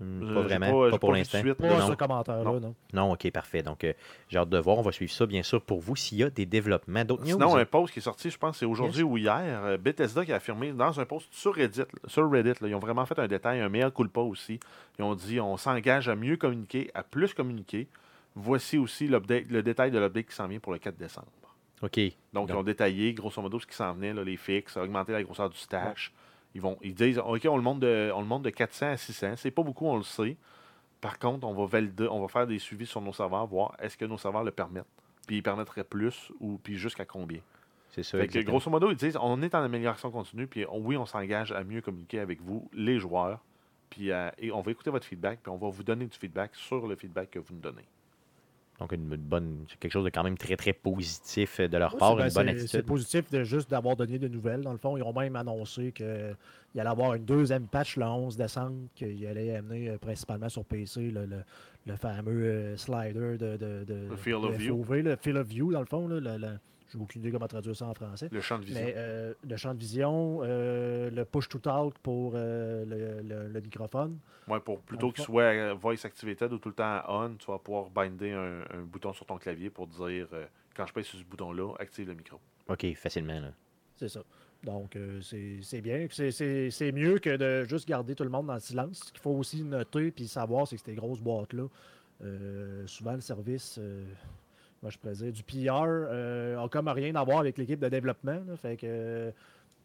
Pas j'ai vraiment, pas- pas, pour pas l'instant. de Pas Non. ce commentaire-là, Non. non. Ok, parfait. Donc, euh, j'ai hâte de voir. On va suivre ça, bien sûr, pour vous, s'il y a des développements. D'autres news? Sinon, un post qui est sorti, je pense, c'est aujourd'hui ou hier, euh, Bethesda qui a affirmé dans un post sur Reddit, sur Reddit, là, ils ont vraiment fait un détail, un meilleur culpa aussi. Ils ont dit on s'engage à mieux communiquer, à plus communiquer. Voici aussi le détail de l'update qui s'en vient pour le 4 décembre. OK. Donc, ils ont détaillé, grosso modo, ce qui s'en venait, là, les fixes, augmenter la grosseur du stash. Ils, vont, ils disent OK, on le, monte de, on le monte de 400 à 600. C'est pas beaucoup, on le sait. Par contre, on va valider, on va faire des suivis sur nos serveurs, voir est-ce que nos serveurs le permettent. Puis ils permettraient plus ou puis jusqu'à combien. C'est ça. Fait que, grosso modo, ils disent on est en amélioration continue, puis on- oui, on s'engage à mieux communiquer avec vous, les joueurs, puis euh, et on va écouter votre feedback, puis on va vous donner du feedback sur le feedback que vous nous donnez. Donc, une bonne, quelque chose de quand même très, très positif euh, de leur Oui, part, c'est- une ben, bonne c'est- C'est attitude. positif de juste d'avoir donné des nouvelles. Dans le fond, ils ont même annoncé qu'il allait avoir une deuxième patch le 11 décembre, qu'il allait amener euh, principalement sur PC le, le- le fameux euh, slider de, de, de, Le Field de of View. FOV, le Field of View, dans le fond. Là, le- le- j'ai aucune idée comment traduire ça en français. Le champ de vision. Mais euh, le champ de vision, euh, le push to talk pour euh, le, le- le microphone. Ouais, pour plutôt qu'il soit voice activated ou tout le temps on, tu vas pouvoir binder un, un bouton sur ton clavier pour dire euh, quand je pèse sur ce bouton-là, active le micro. OK, facilement. Là. C'est ça. Donc, euh, c'est c'est bien. C'est- C'est c'est mieux que de juste garder tout le monde dans le silence. Ce qu'il faut aussi noter puis savoir, c'est que ces grosses boîtes-là, euh, souvent le service, euh, moi je pourrais dire, du PR, euh, comme rien à voir avec l'équipe de développement. là. fait que euh,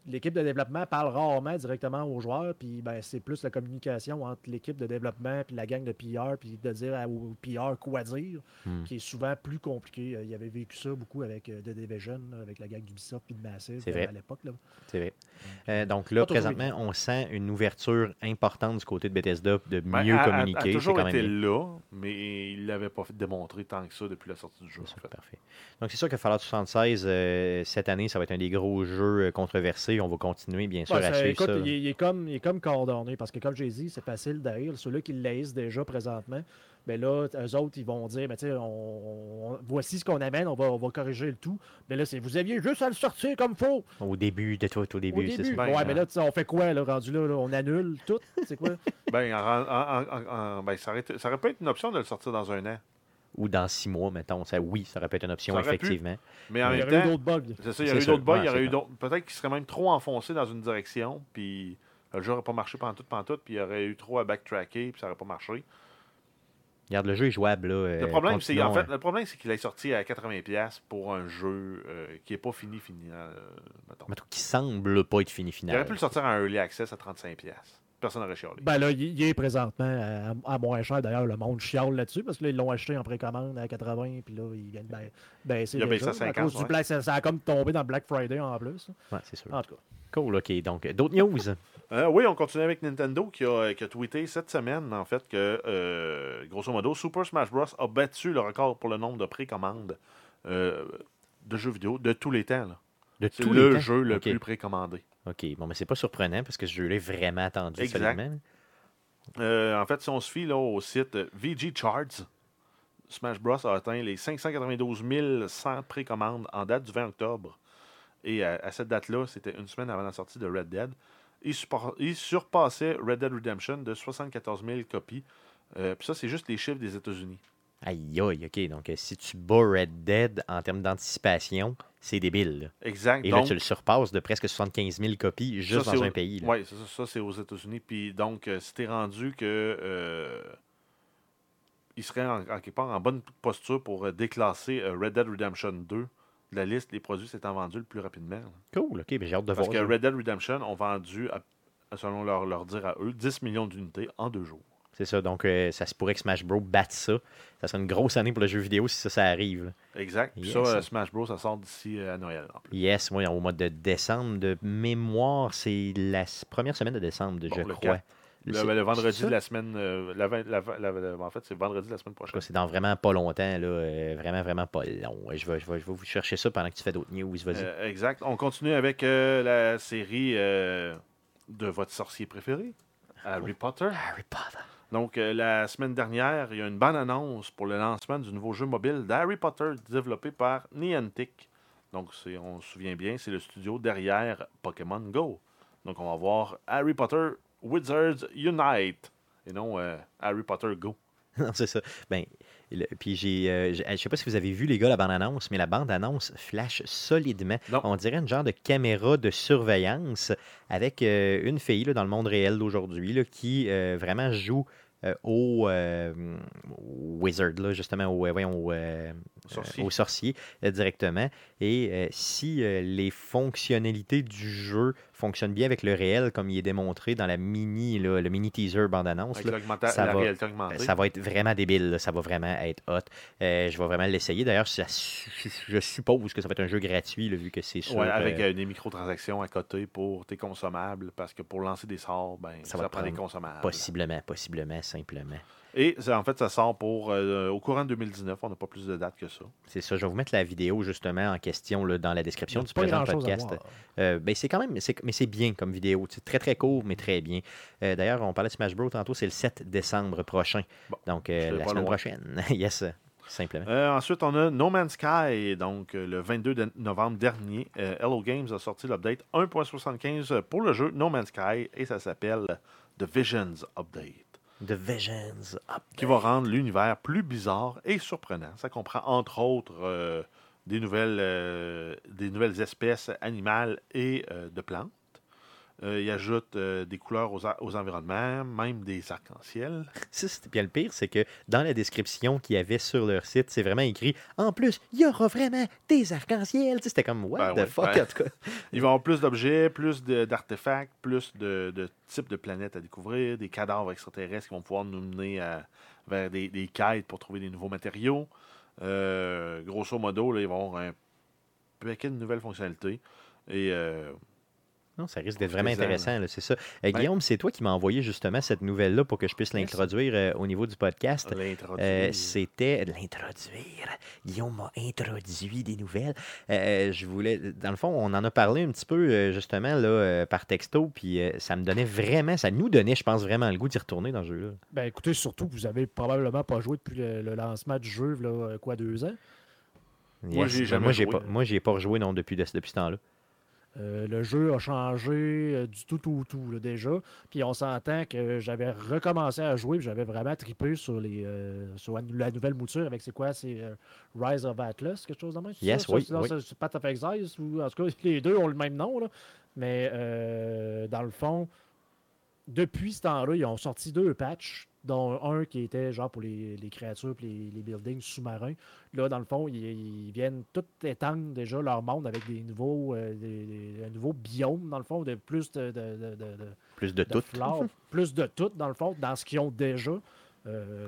l'équipe de développement parle rarement directement aux joueurs, puis ben, c'est plus la communication entre l'équipe de développement puis la gang de PR, puis de dire à- au PR quoi dire, Hmm. qui est souvent plus compliqué. Euh, Il y avait vécu ça beaucoup avec euh, The Division, là, avec la gang d'Ubisoft puis de Massive euh, à l'époque. là. C'est vrai. Euh, donc là, présentement, on sent une ouverture importante du côté de Bethesda de Ben, mieux communiquer. Elle a C'est toujours quand même été bien. là, mais il l'avait pas fait démontrer tant que ça depuis la sortie du jeu. En fait. parfait. Donc, c'est sûr que Fallout 76, euh, cette année, ça va être un des gros jeux euh, On va continuer, bien sûr, Ouais, à suivre écoute, ça. il, est- il est comme, il est comme coordonné parce que, comme j'ai dit, c'est facile d'haïr. Ceux-là qui laissent déjà présentement, ben là, eux autres, ils vont dire ben, tu sais, on, on- voici ce qu'on amène, on va, on va corriger le tout. Mais là, c'est vous aviez juste à le sortir comme faux. Au début, de tout, au début, c'est ça. Ben, ouais, euh, mais là, on fait quoi, là, rendu là, là? On annule tout? C'est quoi? Ben, en- en- en- en- en- ben, ça, aurait ça aurait pu être une option de le sortir dans un an. Ou dans six mois, mettons. Ça, oui, ça aurait pu être une option, pu. effectivement. Mais en il y aurait eu d'autres bugs. c'est ça, il y aurait eu d'autres bugs, Ouais, il y aurait eu d'autres. Peut-être qu'il serait même trop enfoncé dans une direction, puis le jeu n'aurait pas marché pendant tout, pendant tout, puis il y aurait eu trop à backtracker, puis ça n'aurait pas marché. Regarde, le jeu est jouable. Là, Le euh, problème, c'est en fait, le problème, c'est qu'il est sorti à 80$ pour un jeu euh, qui n'est pas fini, fini. euh, mettons. mettons, qui semble pas être fini Il final. aurait pu le sortir en early access à 35$. Personne n'aurait chialé. Ben là, il est présentement à, à moins cher. D'ailleurs, le monde chiale là-dessus parce que là, ils l'ont acheté en précommande à 80, puis là, ils viennent ba- baisser. Il a baissé à à 50, cause du ouais. Black- ça, ça a comme tombé dans Black Friday en plus. Ouais, c'est sûr. En tout cas. Cool, OK. Donc, d'autres news? Euh, oui, on continue avec Nintendo qui a, qui a tweeté cette semaine, en fait, que, euh, grosso modo, Super Smash Bros. a battu le record pour le nombre de précommandes euh, de jeux vidéo de tous les temps. là. De C'est tous le les temps? jeu le OK. plus précommandé. OK. Bon, mais c'est pas surprenant parce que jeu-là est vraiment attendu Exact. Euh, en fait, si on se fie là, au site euh, VG Charts, Smash Bros. a atteint les 592 100 précommandes en date du 20 octobre. Et à, à cette date-là, c'était une semaine avant la sortie de Red Dead. Il surpassait Red Dead Redemption de 74 000 copies. Euh, Puis ça, c'est juste les chiffres des États-Unis. Aïe, aïe, OK. Donc, euh, si tu bats Red Dead en termes d'anticipation, c'est débile. là. Exact. Et donc, là, tu le surpasses de presque 75 000 copies juste ça, dans un au- pays. là. Ouais, ça, ça, ça, c'est aux États-Unis. Puis donc, euh, si t'es rendu que euh, il serait en, en quelque part en bonne posture pour euh, déclasser euh, Red Dead Redemption 2 de la liste des produits s'étant vendus le plus rapidement. là. Cool, OK. ben, J'ai hâte de Parce voir. que ça. Red Dead Redemption ont vendu, à- selon leur, leur dire à eux, 10 millions d'unités en deux jours. C'est ça. Donc, euh, ça se pourrait que Smash Bros. batte ça. Ça serait une grosse année pour le jeu vidéo si ça, ça arrive. là. Exact. Puis Yes. ça, euh, Smash Bros, ça sort d'ici euh, à Noël. En plus. Yes, moi, au mois de décembre, de mémoire, c'est la première semaine de décembre, Bon, je le crois. Le, vendredi de la semaine. euh, la la la- en fait, c'est vendredi de la semaine prochaine. C'est dans vraiment pas longtemps, là. vraiment, vraiment pas long. Je vais, je, vais, je vais vous chercher ça pendant que tu fais d'autres news. Vas-y. Exact. On continue avec la série de votre sorcier préféré, Harry Potter. Harry Potter. Donc, euh, la semaine dernière, il y a une bonne annonce pour le lancement du nouveau jeu mobile d'Harry Potter développé par Niantic. Donc, on se souvient bien, c'est le studio derrière Pokémon Go. Donc, on va voir Harry Potter Wizards Unite et non euh, Harry Potter Go. non, c'est ça. Ben, le- puis j'ai, euh, je sais pas si vous avez vu les gars la bande annonce, mais la bande annonce flash solidement. Non. On dirait une genre de caméra de surveillance avec euh, une fille là, dans le monde réel d'aujourd'hui là, qui euh, vraiment joue euh, au, euh, wizard là, justement au, euh, voyons, Sorcier. euh, au sorcier euh, directement. Et euh, si les fonctionnalités du jeu fonctionne bien avec le réel, comme il est démontré dans la mini, là, le mini teaser bande-annonce. Ça. Ça va être vraiment débile, là. ça va vraiment être hot. Je vais vraiment l'essayer. D'ailleurs, je suppose que ça va être un jeu gratuit, là, vu que c'est sûr. Ouais, avec euh, des microtransactions à côté pour tes consommables, parce que pour lancer des sorts, ben, Ça ça, va prend des consommables. possiblement, possiblement, simplement. Et en fait, ça sort pour euh, au courant de 2019. On n'a pas plus de dates que ça. C'est ça. Je vais vous mettre la vidéo justement en question là, dans la description du pas présent grand-chose à podcast. voir. Euh, ben, c'est quand même, c'est- mais c'est bien comme vidéo. C'est très très court, mais très bien. Euh, D'ailleurs, on parlait de Smash Bros. tantôt, c'est le 7 décembre prochain. Bon, Donc, euh, la semaine loin. prochaine. yes, simplement. Euh, ensuite, on a No Man's Sky. Donc, euh, le 22 de- novembre dernier, euh, Hello Games a sorti l'update 1.75 pour le jeu No Man's Sky et ça s'appelle The Visions Update. The Visions qui va rendre l'univers plus bizarre et surprenant. Ça comprend entre autres euh, des, nouvelles, euh, des nouvelles espèces animales et euh, de plantes. Euh, il ajoute euh, des couleurs aux, environnements, même des arcs-en-ciel. Puis le pire, c'est que dans la description qu'il y avait sur leur site, c'est vraiment écrit En plus, il y aura vraiment des arcs-en-ciel. C'était comme What Ben the ouais, fuck, ben- en tout cas. Il va y avoir plus d'objets, plus d'artefacts, plus de, de types de planètes à découvrir, des cadavres extraterrestres qui vont pouvoir nous mener à- vers des, des quêtes pour trouver des nouveaux matériaux. Euh, grosso modo, là, il va y avoir un paquet de nouvelles fonctionnalités. Et euh, Non, ça risque d'être vraiment intéressant, là, c'est ça. Euh, Ben- Guillaume, c'est toi qui m'as envoyé justement cette nouvelle-là pour que je puisse l'introduire euh, au niveau du podcast. l'introduire. Euh, C'était l'introduire. Guillaume m'a introduit des nouvelles. Euh, je voulais, dans le fond, on en a parlé un petit peu euh, justement là, euh, par texto, puis euh, ça me donnait vraiment, ça nous donnait, je pense, vraiment le goût d'y retourner dans ce jeu-là. Ben écoutez, surtout que vous avez probablement pas joué depuis le, le lancement du jeu, là, euh, quoi, deux ans? Moi, j'y ai ben, jamais moi, j'ai joué. pas, moi, ai pas rejoué non, depuis, de- depuis ce temps-là. Euh, le jeu a changé euh, du tout, tout, tout, là, déjà. Puis on s'entend que j'avais recommencé à jouer, puis j'avais vraiment trippé sur, les, euh, sur la nouvelle mouture avec c'est quoi C'est euh, Rise of Atlas, quelque chose de même c'est Yes, ça? oui, sinon, oui. c'est- Path of Exile, ou en tout cas, les deux ont le même nom. Là. Mais dans le fond, depuis ce temps-là, ils ont sorti deux patchs, dont un qui était genre pour les, les créatures et les, les buildings sous-marins. Là, dans le fond, ils, ils viennent tout étendre déjà leur monde avec des nouveaux, euh, des, des- un nouveau biome, dans le fond, de plus de, de, Plus de de tout. flore, plus de tout, dans le fond, dans ce qu'ils ont déjà. Euh,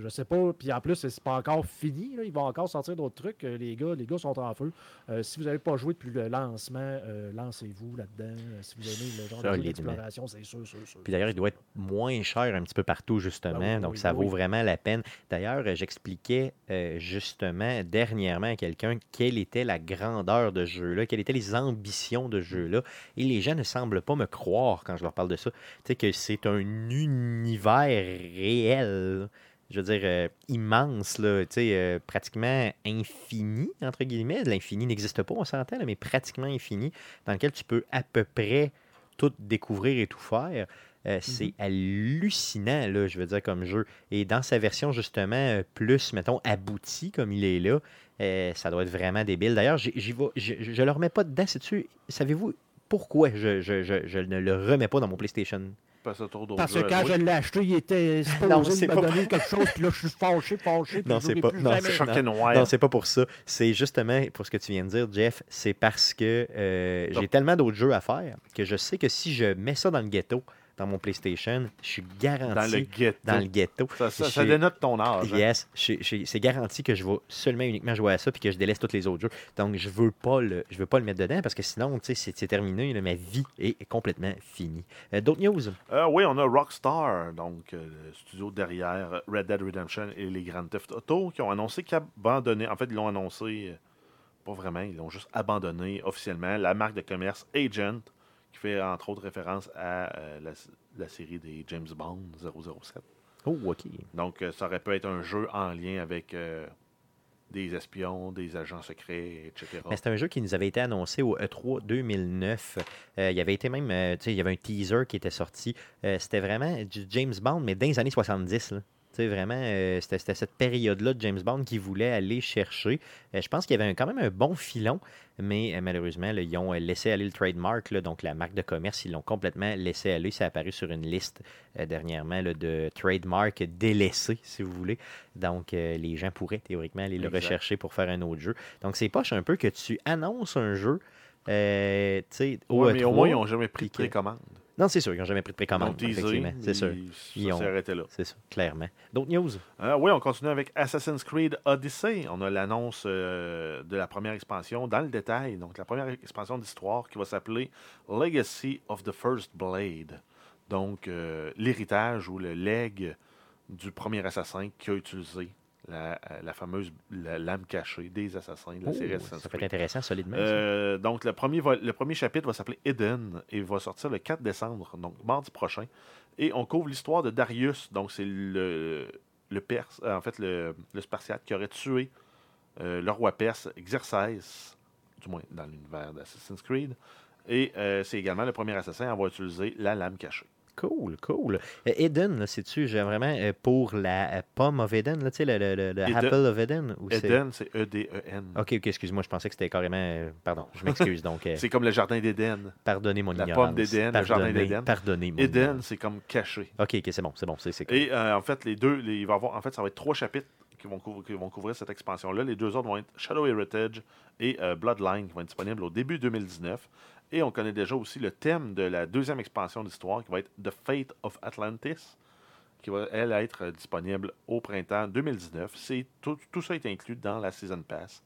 je sais pas. Puis en plus, c'est pas encore fini. là. Ils vont encore sortir d'autres trucs. Euh, Les gars, les gars sont en feu. Euh, si vous n'avez pas joué depuis le lancement, euh, lancez-vous là-dedans. Si vous aimez le genre de jeu Solidement. d'exploration, c'est sûr, sûr, sûr. Puis d'ailleurs, il doit être moins cher un petit peu partout, justement. Ah oui, donc, oui, ça oui. vaut vraiment la peine. D'ailleurs, j'expliquais euh, justement dernièrement à quelqu'un quelle était la grandeur de ce jeu-là, quelles étaient les ambitions de ce jeu-là. Et les gens ne semblent pas me croire quand je leur parle de ça. Tu sais, que c'est un univers réel. Je veux dire, euh, immense, là, euh, pratiquement infini, entre guillemets. L'infini n'existe pas, on s'entend, mais pratiquement infini, dans lequel tu peux à peu près tout découvrir et tout faire. Euh, c'est hallucinant, là, je veux dire, comme jeu. Et dans sa version, justement, plus, mettons, aboutie, comme il est là, ça doit être vraiment débile. D'ailleurs, je ne le remets pas dedans. Savez-vous pourquoi je, je- je- je ne le remets pas dans mon PlayStation? Passe d'autres Parce que quand je l'ai acheté, il était Non, supposé me pas- donner quelque chose, puis là, je suis fâché, fâché, Non, je c'est pas- non, c'est-. Non, pas pour ça. C'est justement pour ce que tu viens de dire, Jeff. C'est parce que euh, j'ai tellement d'autres jeux à faire que je sais que si je mets ça dans le ghetto, dans mon PlayStation, je suis garanti dans le ghetto. dans le ghetto. Ça, ça, ça J'ai- dénote ton âge. hein. Yes, c'est garanti que je vais seulement uniquement jouer à ça puis que je délaisse tous les autres jeux. Donc je veux pas le, je veux pas le mettre dedans parce que sinon, tu sais, c'est terminé. là, ma vie est complètement finie. Euh, D'autres news? Euh, oui, on a Rockstar, donc euh, le studio derrière Red Dead Redemption et les Grand Theft Auto, qui ont annoncé qu'ils abandonnaient. En fait, ils l'ont annoncé, pas vraiment, ils l'ont juste abandonné officiellement, la marque de commerce Agent, qui fait entre autres référence à euh, la, la série des James Bond 007. Oh, ok. Donc, euh, ça aurait pu être un jeu en lien avec euh, des espions, des agents secrets, etc. Mais c'est un jeu qui nous avait été annoncé au E E3 2009. Euh, il y avait été même, euh, tu sais, il y avait un teaser qui était sorti. Euh, c'était vraiment du James Bond, mais dans les années 70. là. Sais, vraiment, euh, c'était cette période-là de James Bond qui voulait aller chercher. Euh, je pense qu'il y avait un- quand même un bon filon, mais euh, malheureusement, là, ils ont laissé aller le trademark, là, donc la marque de commerce, ils l'ont complètement laissé aller. C'est apparu sur une liste dernièrement là, de trademark délaissés, si vous voulez. Donc, les gens pourraient théoriquement aller le Exact. rechercher pour faire un autre jeu. Donc, c'est poche un peu que tu annonces un jeu, Euh, Ouais, mais au moins, ils OE3, n'ont jamais pris de précommande. Non, c'est sûr, ils n'ont jamais pris de précommande. effectivement. C'est sûr. ils- ont- arrêté là. C'est ça, clairement. D'autres news? Euh, oui, on continue avec Assassin's Creed Odyssey. On a l'annonce euh, de la première expansion dans le détail. Donc, la première expansion d'histoire qui va s'appeler Legacy of the First Blade. Donc, euh, l'héritage ou le leg du premier assassin qui a utilisé la, la fameuse la lame cachée des assassins de la Oh, série ça peut être intéressant, solidement. Euh, donc, le premier, le premier chapitre va s'appeler Eden et va sortir le 4 décembre, donc mardi prochain. Et on couvre l'histoire de Darius. Donc, c'est le, le Perse, euh, en fait, le, le Spartiate qui aurait tué euh, le roi perse Xerxès, du moins dans l'univers d'Assassin's Creed. Et euh, c'est également le premier assassin à avoir utilisé la lame cachée. Cool, cool. Euh, Eden, c'est-tu vraiment euh, pour la euh, pomme of Eden, là, tu sais, le, le, le- Eden- apple of Eden? Ou c'est- Eden, c'est E-D-E-N. Ok, ok, excuse-moi, je pensais que c'était carrément. pardon, je m'excuse. Donc, C'est comme le jardin d'Éden. pardonnez mon la ignorance. pomme d'Éden, le jardin d'Éden. Pardonnez mon Eden, c'est comme caché. Ok, ok, c'est bon, c'est bon, c'est c'est cool. Et euh, en fait, les deux, les- il va avoir, en fait, ça va être trois chapitres qui vont, couvrir, qui vont couvrir cette expansion-là. Les deux autres vont être Shadow Heritage et euh, Bloodline, qui vont être disponibles au début 2019. Et on connaît déjà aussi le thème de la deuxième expansion d'histoire, qui va être The Fate of Atlantis, qui va, être disponible au printemps 2019. C'est, tout, tout ça est inclus dans la Season Pass,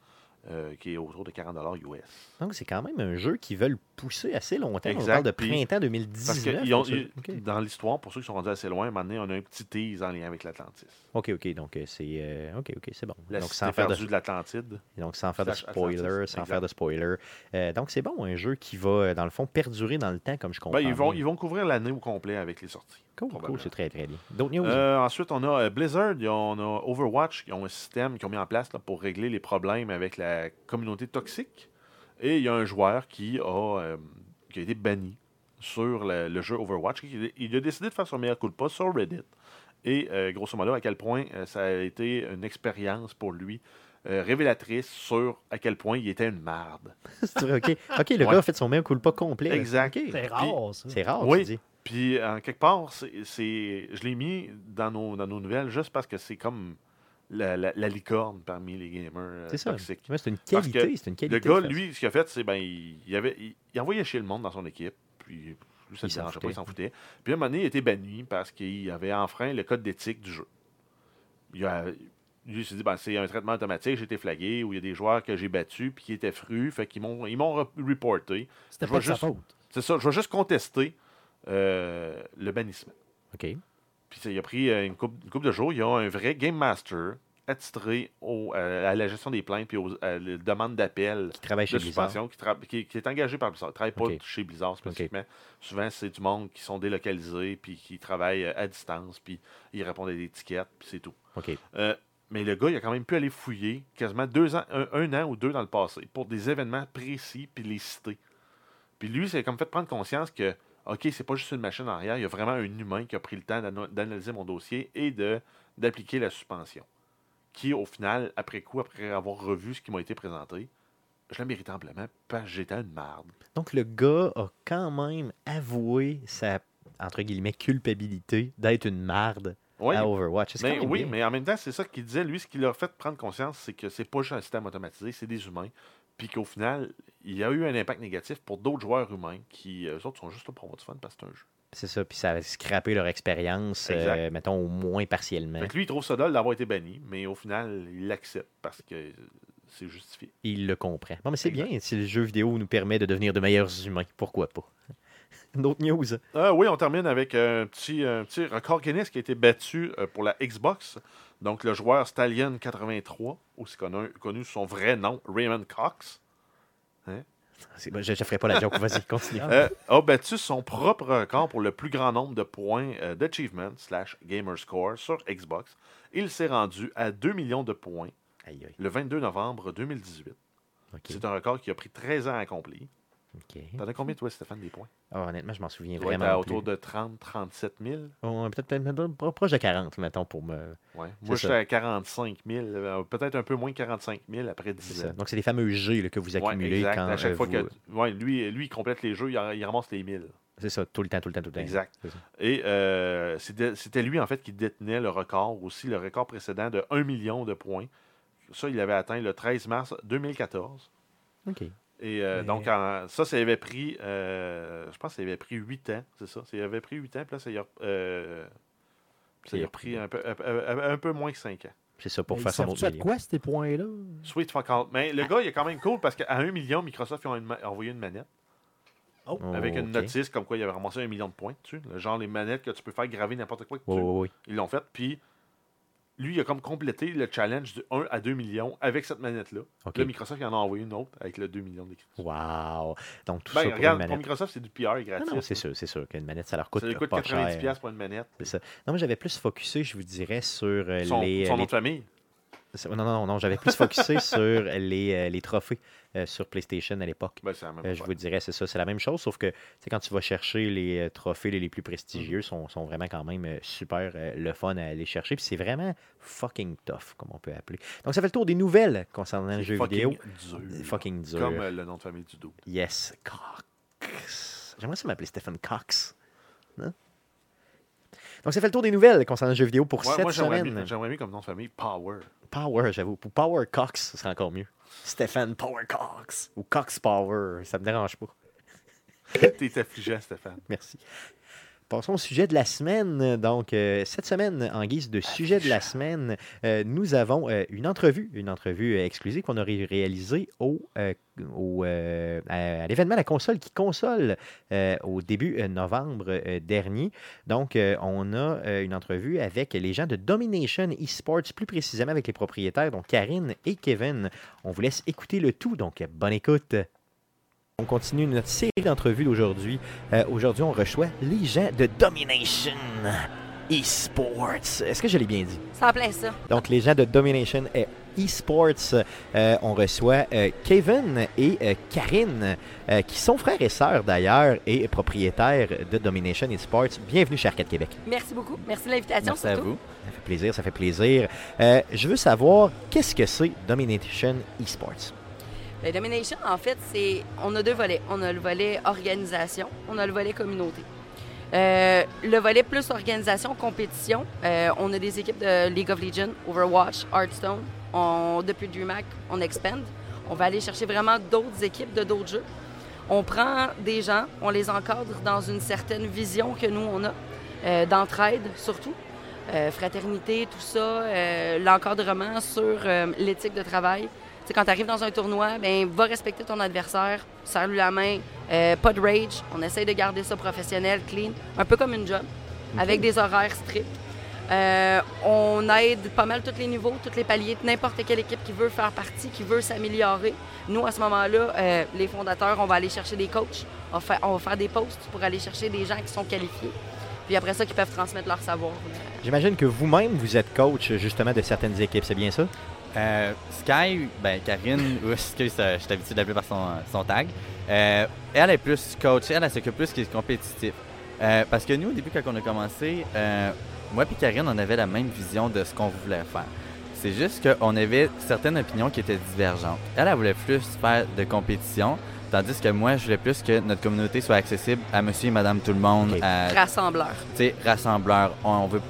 euh, qui est autour de 40 US. Donc, c'est quand même un jeu qu'ils veulent pousser assez longtemps. Exact, On parle de printemps Parce 2019. que ils ont- pour ça. ils- ok, dans l'histoire, pour ceux qui sont rendus assez loin, donné, on a un petit tease en lien avec l'Atlantis. ok, ok, donc euh, c'est. euh, ok, ok, c'est bon. La donc, sans faire, de, de l'Atlantide. donc, sans faire de spoiler, Atlantis, sans exact. faire de spoiler. Euh, donc, c'est bon, un jeu qui va, dans le fond, perdurer dans le temps, comme je comprends. Ben, ils, vont, ils vont couvrir l'année au complet avec les sorties. Cool, c'est très, très bien. D'autres news? Euh, ensuite, on a euh, Blizzard, on a Overwatch, qui ont un système qu'ils ont mis en place là, pour régler les problèmes avec la communauté toxique. Et il y a un joueur qui a, euh, qui a été banni sur le, le jeu Overwatch. Il, il a décidé de faire son meilleur coup de pas sur Reddit. Et euh, grosso modo, à quel point euh, ça a été une expérience pour lui euh, révélatrice sur à quel point il était une marde. C'est vrai, ok, ok, le Ouais. gars a fait son meilleur coup de pas complet. Exact. C'est rare, ça. C'est rare, Oui. tu dis. Puis, en quelque part, c'est, je l'ai mis dans nos, dans nos nouvelles juste parce que c'est comme la, la- la licorne parmi les gamers euh, C'est ça. toxiques. Ouais, c'est une qualité. C'est une qualité. Le gars, lui, ce qu'il a fait, c'est ben, il, il avait, il, il envoyait chier le monde dans son équipe. Puis, lui, ça Il ne s'en dérangeait pas, foutait. il s'en foutait. Puis, à un moment donné, il a été banni parce qu'il avait enfreint le code d'éthique du jeu. Il a, lui, il s'est dit, ben, c'est un traitement automatique, j'ai été flagué, ou il y a des joueurs que j'ai battus, puis qui étaient frus, fait qu'ils m'ont, ils m'ont re- reporté. C'était pas de sa juste- faute. C'est ça, je vais juste contester euh, le bannissement. OK. Puis il a pris euh, une couple, une couple de jours. Il y a un vrai Game Master attitré au- à, à la gestion des plaintes puis aux, à la demande d'appel Qui travaille de chez Blizzard. suspension qui, qui- qui est engagé par Blizzard. Il ne travaille pas chez Blizzard spécifiquement. Souvent, c'est du monde qui sont délocalisés puis qui travaillent euh, à distance puis ils répondent à des étiquettes puis c'est tout. OK. Euh, mais le gars, il a quand même pu aller fouiller quasiment deux ans, un, un an ou deux dans le passé pour des événements précis puis les citer. Puis lui, c'est comme fait prendre conscience que, OK, c'est pas juste une machine en arrière, il y a vraiment un humain qui a pris le temps d'analyser mon dossier et de d'appliquer la suspension. Qui, au final, après coup, après avoir revu ce qui m'a été présenté, je la mérite amplement parce que j'étais une marde. Donc, le gars a quand même avoué sa, entre guillemets, culpabilité d'être une marde Oui, à Overwatch. Mais, oui bien. mais en même temps, c'est ça qu'il disait. Lui, ce qui l'a fait prendre conscience, c'est que c'est pas juste un système automatisé, c'est des humains. Puis qu'au final, il y a eu un impact négatif pour d'autres joueurs humains qui, eux autres, sont juste là pour avoir du fun parce que c'est un jeu. C'est ça, puis ça a scrappé leur expérience, euh, mettons, au moins partiellement. Fait que lui, il trouve ça dole d'avoir été banni, mais au final, il l'accepte parce que c'est justifié. Il le comprend. Bon, mais c'est bien, si le jeu vidéo nous permet de devenir de meilleurs humains, pourquoi pas? D'autres news? Euh, oui, on termine avec un petit, un petit record Guinness qui a été battu euh, pour la Xbox. Donc, le joueur Stallion83, aussi connu, connu sous son vrai nom, Raymond Cox, bon, Je ne ferai pas la joke, vas-y, continue. euh, a battu son propre record pour le plus grand nombre de points euh, d'achievement slash gamerscore sur Xbox. Il s'est rendu à 2 millions de points Aïe, aïe. le 22 novembre 2018. OK. C'est un record qui a pris 13 ans à accomplir. T'en as combien, toi, Stéphane, des points? Ah, honnêtement, je m'en souviens vraiment à autour plus. de 30, 37 000. Oh, Peut-être pro- proche de 40, mettons, pour me... Ouais. Moi, j'étais à 45 000, euh, peut-être un peu moins que 45 000 après c'est 10 ça. ans. Donc, c'est les fameux G là, que vous Ouais, accumulez exact. quand à chaque euh, fois vous- que. Ouais, lui, lui, il complète les jeux, il, il ramasse les 1000. C'est ça, tout le temps, tout le temps, tout le temps. Exact. Et euh, c'était c'était lui, en fait, qui détenait le record aussi, le record précédent de 1 million de points. Ça, il avait atteint le 13 mars 2014. OK. Et euh, Mais- donc, en- ça, ça avait pris, euh, je pense que ça avait pris 8 ans, c'est ça. Ça avait pris 8 ans, puis là, ça y a, euh, ça y a pris un peu, un, un- un peu moins que 5 ans. C'est ça, pour Mais faire son autre million. quoi, ces points-là? Sweet fuck all. Mais le gars, il est quand même cool parce qu'à 1 million, Microsoft ils ont une ma- envoyé une manette Oh, Oh, avec une ok. notice comme quoi il avait ramassé un million de points dessus. Le genre les manettes que tu peux faire graver n'importe quoi. Oui, dessus. oui, oui. Ils l'ont fait. Puis lui, il a comme complété le challenge de 1 à 2 millions avec cette manette-là. OK. Là, Microsoft il en a envoyé une autre avec le 2 millions d'écrits. Wow. Donc, tout Ben, ça pour regarde, une pour manette. Microsoft, c'est du PR gratuit. non, c'est sûr, c'est sûr qu'une manette, ça leur coûte, Ça coûte pas 90$ cher. pour une manette. C'est ça. Non, moi, j'avais plus focusé, je vous dirais, sur euh, Son, les... son nom de famille. Non, non, non, j'avais plus focusé sur les, euh, les trophées euh, sur PlayStation à l'époque. Ben, Euh, je vous dirais, c'est ça, c'est la même chose, sauf que quand tu vas chercher les trophées les, les plus prestigieux, sont, sont vraiment quand même super euh, le fun à aller chercher. Puis c'est vraiment fucking tough, comme on peut appeler. Donc ça fait le tour des nouvelles concernant le jeu fucking vidéo. dur. Fucking dur. Comme le nom de famille du dos. Yes, Cox. J'aimerais ça m'appeler Stephen Cox. Non? Donc ça fait le tour des nouvelles concernant le jeu vidéo pour Ouais, cette moi, j'aimerais semaine. j'aimerais mieux comme nom de famille Power. Power, j'avoue. Pour Power Cox, ce serait encore mieux. Stephen Power Cox. Ou Cox Power, ça me dérange pas. T'es affligé, Stéphane. Merci. Passons au sujet de la semaine. Donc, euh, cette semaine, en guise de sujet de la semaine, euh, nous avons euh, une entrevue, une entrevue exclusive qu'on aurait réalisée au, au, à, à l'événement La Console qui console au début novembre dernier. Donc, on a une entrevue avec les gens de Domination Esports, plus précisément avec les propriétaires, donc Karine et Kevin. On vous laisse écouter le tout, donc bonne écoute. On continue notre série d'entrevues d'aujourd'hui. Euh, Aujourd'hui, on reçoit les gens de Domination Esports. Est-ce que je l'ai bien dit? En plein ça. Donc, les gens de Domination euh, Esports, euh, on reçoit euh, Kevin et euh, Karine, euh, qui sont frères et sœurs d'ailleurs et propriétaires de Domination Esports. Bienvenue chez Arcade Québec. Merci beaucoup. Merci de l'invitation. Merci à vous. Ça fait plaisir, ça fait plaisir. Euh, je veux savoir, qu'est-ce que c'est Domination Esports? Le Domination, en fait, c'est. On a deux volets. On a le volet organisation, on a le volet communauté. Euh, le volet plus organisation, compétition, euh, on a des équipes de League of Legends, Overwatch, Hearthstone. On, depuis DreamHack, on expand. On va aller chercher vraiment d'autres équipes de d'autres jeux. On prend des gens, on les encadre dans une certaine vision que nous, on a, euh, d'entraide surtout. Fraternité, tout ça, l'encadrement sur l'éthique de travail. Tu sais, quand tu arrives dans un tournoi, ben, va respecter ton adversaire, serre-lui la main, euh, pas de rage. On essaye de garder ça professionnel, clean, un peu comme une job, avec des horaires stricts. Euh, on aide pas mal tous les niveaux, tous les paliers, n'importe quelle équipe qui veut faire partie, qui veut s'améliorer. Nous, à ce moment-là, euh, les fondateurs, on va aller chercher des coachs, on va, faire, on va faire des posts pour aller chercher des gens qui sont qualifiés. Puis après ça, qui peuvent transmettre leur savoir. J'imagine que vous-même, vous êtes coach justement de certaines équipes, c'est bien ça? Euh, Sky, ben Karine, excuse, euh, je suis habitué d'appeler par son, son tag. Euh, elle est plus coach, elle, elle s'occupe plus qui est compétitif. Euh, parce que nous, au début, quand on a commencé, moi et Karine, on avait la même vision de ce qu'on voulait faire. C'est juste qu'on avait certaines opinions qui étaient divergentes. Elle, elle voulait plus faire de compétition, tandis que moi, je voulais plus que notre communauté soit accessible à monsieur et madame tout le monde, à Rassembleur. tu sais, rassembleur. On, on veut,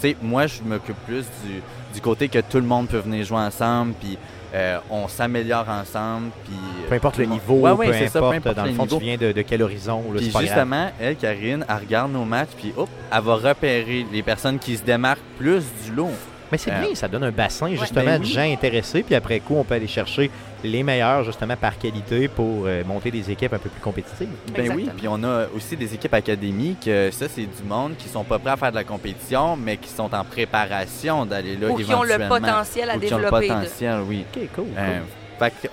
tu sais, moi, je m'occupe plus du, du côté que tout le monde peut venir jouer ensemble, puis euh, on s'améliore ensemble, puis... Peu importe le niveau, Ouais, ouais, peu, importe, ça, peu importe dans le le fond, tu viens de, de quel horizon. Là, Puis grave. justement, elle, Karine, elle regarde nos matchs, puis hop, elle va repérer les personnes qui se démarquent plus du lot. Mais c'est Euh, bien, ça donne un bassin justement ben de gens intéressés, puis après coup, on peut aller chercher les meilleurs justement par qualité pour euh, monter des équipes un peu plus compétitives. Ben oui, puis on a aussi des équipes académiques, euh, ça c'est du monde qui sont pas prêts à faire de la compétition, mais qui sont en préparation d'aller là Ou qui ont le potentiel à Ou qui ont le développer. de- potentiel, oui. Ok, cool. Euh,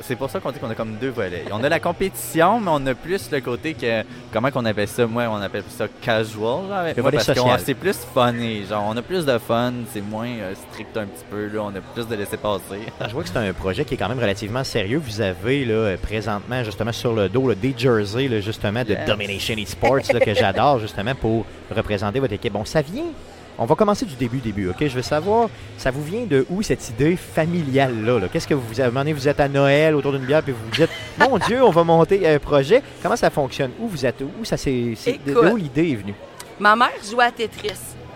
c'est pour ça qu'on dit qu'on a comme deux volets. On a la compétition, mais on a plus le côté que. Comment qu'on appelle ça? Moi, on appelle ça casual. Là, avec Le moi, volet parce c'est plus funny. Genre, on a plus de fun, c'est moins euh, strict un petit peu. Là, on a plus de laisser passer. Je vois que c'est un projet qui est quand même relativement sérieux. Vous avez là, euh, présentement justement sur le dos là, des jerseys là, justement de Yes. Domination Esports là, que j'adore justement pour représenter votre équipe. Bon, ça vient. On va commencer du début, début, ok? Je veux savoir, ça vous vient de où cette idée familiale-là? là? Qu'est-ce que vous, à un moment donné, vous êtes à Noël autour d'une bière puis vous vous dites, mon Dieu, on va monter un projet. Comment ça fonctionne? Où vous êtes? Où ça s'est. c'est- De, de Écoute. où l'idée est venue? Ma mère jouait à Tetris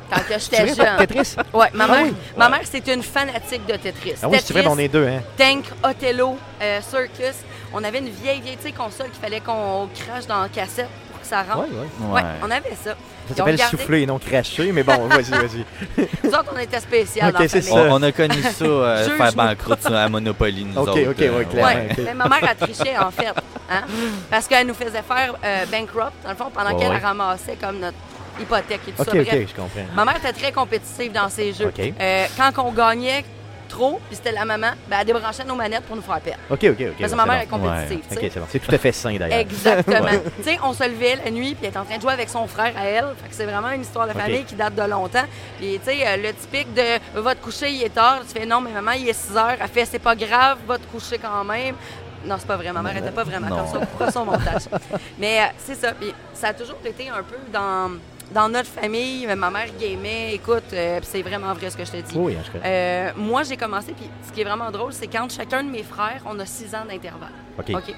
quand j'étais jeune. Tetris? Ouais, ma Ah mère, oui? ma mère c'est une fanatique de Tetris. Ah oui, c'est vrai, on est deux, hein? Tank, Othello, euh, Circus. On avait une vieille, vieille console qu'il fallait qu'on crache dans la cassette ça rentre. Ouais. Ouais, on avait ça. Ça s'appelle regardé- souffler et non cracher, mais bon, vas-y, vas-y. Nous autres, on était spécial Ok, dans la c'est ça. On, on a connu ça, euh, faire banqueroute sur la Monopoly, nous Ok, autres. ok, euh, ouais, clairement. Ouais, ok. mais ma mère a triché en fait, hein? parce qu'elle nous faisait faire euh, bankrupt, dans le fond, pendant Ouais, qu'elle ouais. ramassait comme notre hypothèque et tout Ok, ça. ok, Bref, je comprends. ma mère était très compétitive dans ses jeux. Euh, quand on gagnait trop, puis c'était la maman, ben, elle débranchait nos manettes pour nous faire perdre. Ok, ok, ok. Parce que ouais, ma mère est compétitive. Ok, c'est bon. C'est tout à fait sain d'ailleurs. Exactement. Ouais. Tu sais, on se levait la nuit, puis elle était en train de jouer avec son frère à elle. Fait que c'est vraiment une histoire de famille qui date de longtemps. Puis, tu sais, euh, le typique de va te coucher, il est tard. Tu fais non, mais maman, il est 6 heures. Elle fait c'est pas grave, va te coucher quand même. Non, c'est pas vrai. Ma mère était pas vraiment Non. comme ça. Coupera son montage. Mais euh, c'est ça. Puis, ça a toujours été un peu dans, dans notre famille. Ma mère gamait. Écoute, euh, c'est vraiment vrai ce que je te dis. Oui, cas. Euh, moi, j'ai commencé, puis ce qui est vraiment drôle, c'est quand chacun de mes frères, on a six ans d'intervalle. Ok.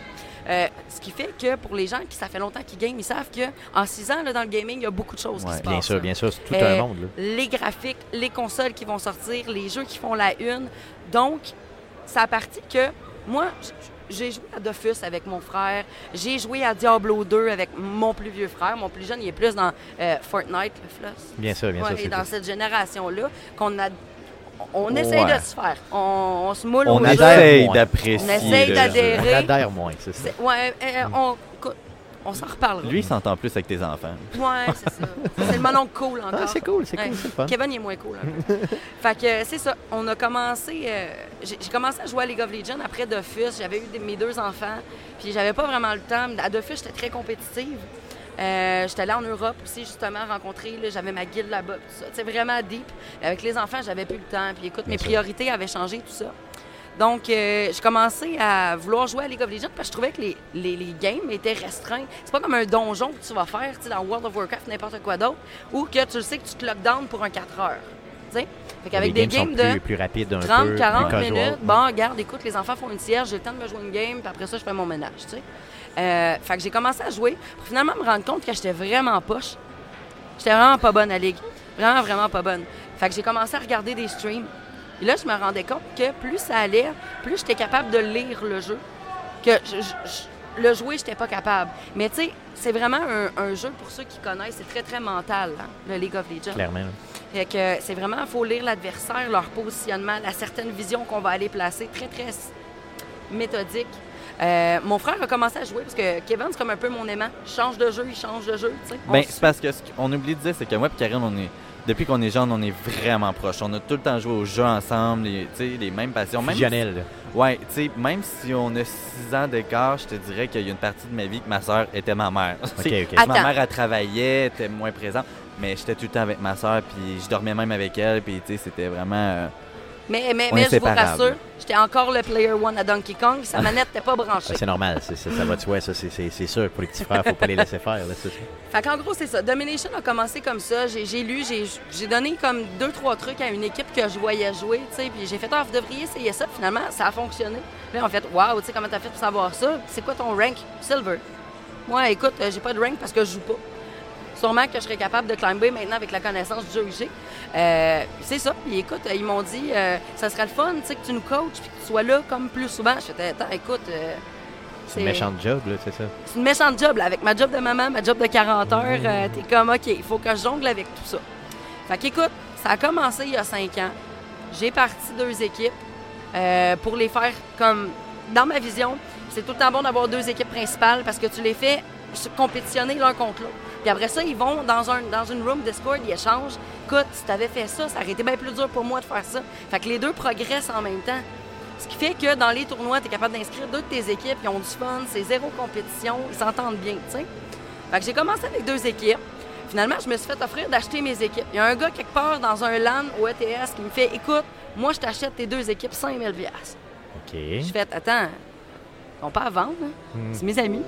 Euh, ce qui fait que pour les gens qui ça fait longtemps qu'ils game, ils savent que en six ans, là, dans le gaming, il y a beaucoup de choses qui se Bien passent. sûr, bien sûr, c'est tout Euh, un monde. Là. Les graphiques, les consoles qui vont sortir, les jeux qui font la une. Donc, ça a parti que moi, j'ai joué à Dofus avec mon frère. J'ai joué à Diablo 2 avec mon plus vieux frère. Mon plus jeune, il est plus dans euh, Fortnite, le Floss. Bien sûr, bien Ouais, sûr. et dans tout. cette génération-là, qu'on a. On essaye Ouais. de se faire. On, on se moule On au jeu. essaye moins. d'apprécier. On essaye d'adhérer. On adhère moins, c'est ça. Ouais, euh, on, écoute, on s'en reparlera. Lui, il s'entend plus avec tes enfants. Ouais, c'est ça. C'est le mononcle cool encore. Ah, c'est cool, c'est Ouais. cool, c'est fun. Kevin, il est moins cool. fait que euh, c'est ça. On a commencé. euh, j'ai commencé à jouer à League of Legends après Dofus. J'avais eu mes deux enfants. Puis j'avais pas vraiment le temps. À Dofus, j'étais très compétitive. Euh, j'étais allée en Europe aussi, justement, rencontrer. J'avais ma guilde là-bas. C'est vraiment deep. Avec les enfants, j'avais plus le temps. Puis écoute, Bien mes sûr. priorités avaient changé, tout ça. Donc, euh, j'ai commencé à vouloir jouer à League of Legends parce que je trouvais que les, les, les games étaient restreints. C'est pas comme un donjon que tu vas faire dans World of Warcraft, n'importe quoi d'autre, ou que tu sais que tu te lockdown pour un 4 heures. Tu sais? Fait qu'avec des games de plus, plus rapides un 30, peu, 40 plus casual. minutes, bon, regarde, écoute, les enfants font une sieste, j'ai le temps de me jouer une game, puis après ça, je fais mon ménage. Euh, fait que j'ai commencé à jouer pour finalement me rendre compte que j'étais vraiment poche. J'étais vraiment pas bonne à Ligue. Vraiment, vraiment pas bonne. Fait que j'ai commencé à regarder des streams. Et là, je me rendais compte que plus ça allait, plus j'étais capable de lire le jeu. Que je- je- je- le jouer, j'étais pas capable. Mais tu sais, c'est vraiment un, un jeu, pour ceux qui connaissent, c'est très, très mental, hein, le League of Legends. Clairement. Fait que c'est vraiment, il faut lire l'adversaire, leur positionnement, la certaine vision qu'on va aller placer, très, très méthodique. Euh, mon frère a commencé à jouer parce que Kevin, c'est comme un peu mon aimant. Il change de jeu, il change de jeu, tu sais. On Ben, se c'est parce que ce qu'on oublie de dire, c'est que moi et Karine, on est, depuis qu'on est jeune, on est vraiment proches. On a tout le temps joué aux jeux ensemble, les, tu sais, les mêmes passions. Même Fusionnel. là. Ouais, tu sais, même si on a 6 ans d'écart, je te dirais qu'il y a une partie de ma vie que ma soeur était ma mère. Tu sais, ok. Ma mère, elle travaillait, était moins présente, mais j'étais tout le temps avec ma soeur, puis je dormais même avec elle, puis tu sais, c'était vraiment... euh, Mais, mais, je vous rassure, j'étais encore le player one à Donkey Kong, sa manette n'était pas branchée. Ah, C'est normal, c'est- c'est- ça va de soi, ça, c'est- sûr. Pour les petits frères, faut pas les laisser faire. Là. Fait qu'en gros, c'est ça. Domination a commencé comme ça. J'ai j'ai lu, j'ai j'ai donné comme deux, trois trucs à une équipe que je voyais jouer. Puis j'ai fait, ah, vous devriez essayer ça. Finalement, ça a fonctionné. Là, en fait, waouh, tu sais, comment t'as fait pour savoir ça? C'est quoi ton rank? Silver. Moi, écoute, euh, j'ai pas de rank parce que je joue pas. Sûrement que je serais capable de climber maintenant avec la connaissance du jeu que j'ai. Euh, c'est ça. Puis écoute, ils m'ont dit, euh, ça serait le fun, tu sais, que tu nous coaches puis que tu sois là comme plus souvent. Je fais, attends, écoute. euh, C'est une méchante job, là, c'est ça. c'est une méchante job, là, avec ma job de maman, ma job de 40 heures. euh, T'es comme, OK, il faut que je jongle avec tout ça. Fait qu'écoute, ça a commencé il y a 5 ans. J'ai parti deux équipes pour les faire comme. Dans ma vision, c'est tout le temps bon d'avoir deux équipes principales parce que tu les fais se compétitionner l'un contre l'autre. Puis après ça, ils vont dans, un, dans une room Discord, ils échangent. Écoute, si t'avais fait ça, ça aurait été bien plus dur pour moi de faire ça. Fait que les deux progressent en même temps. Ce qui fait que dans les tournois, tu es capable d'inscrire deux de tes équipes, ils ont du fun, c'est zéro compétition, ils s'entendent bien, tu sais. Fait que j'ai commencé avec deux équipes. Finalement, je me suis fait offrir d'acheter mes équipes. Il y a un gars quelque part dans un LAN au ETS qui me fait Écoute, moi, je t'achète tes deux équipes 5000 pièces. OK. Je fais Attends, ils n'ont pas à vendre, hein? Hmm. c'est mes amis,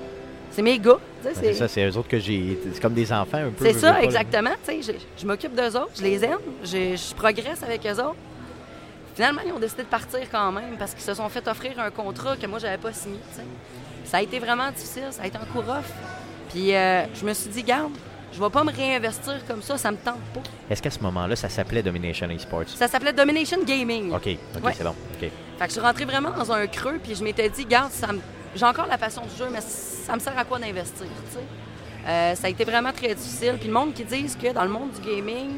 c'est mes gars. C'est ça, c'est eux autres que j'ai. C'est comme des enfants un peu. c'est ça, pas, exactement. Tu sais, je, je m'occupe d'eux autres, je les aime, je, je progresse avec eux autres. Finalement, ils ont décidé de partir quand même parce qu'ils se sont fait offrir un contrat que moi, j'avais pas signé. Ça a été vraiment difficile, ça a été un coup rough. Puis euh, je me suis dit, garde, je vais pas me réinvestir comme ça, ça me tente pas. Est-ce qu'à ce moment-là, ça s'appelait Domination Esports? Ça s'appelait Domination Gaming. OK, OK, Ouais. c'est bon. OK. Fait que je suis rentrée vraiment dans un creux, puis je m'étais dit, garde, ça me, j'ai encore la passion du jeu, mais ça me sert à quoi d'investir, tu sais? Euh, ça a été vraiment très difficile. Puis le monde qui disent que dans le monde du gaming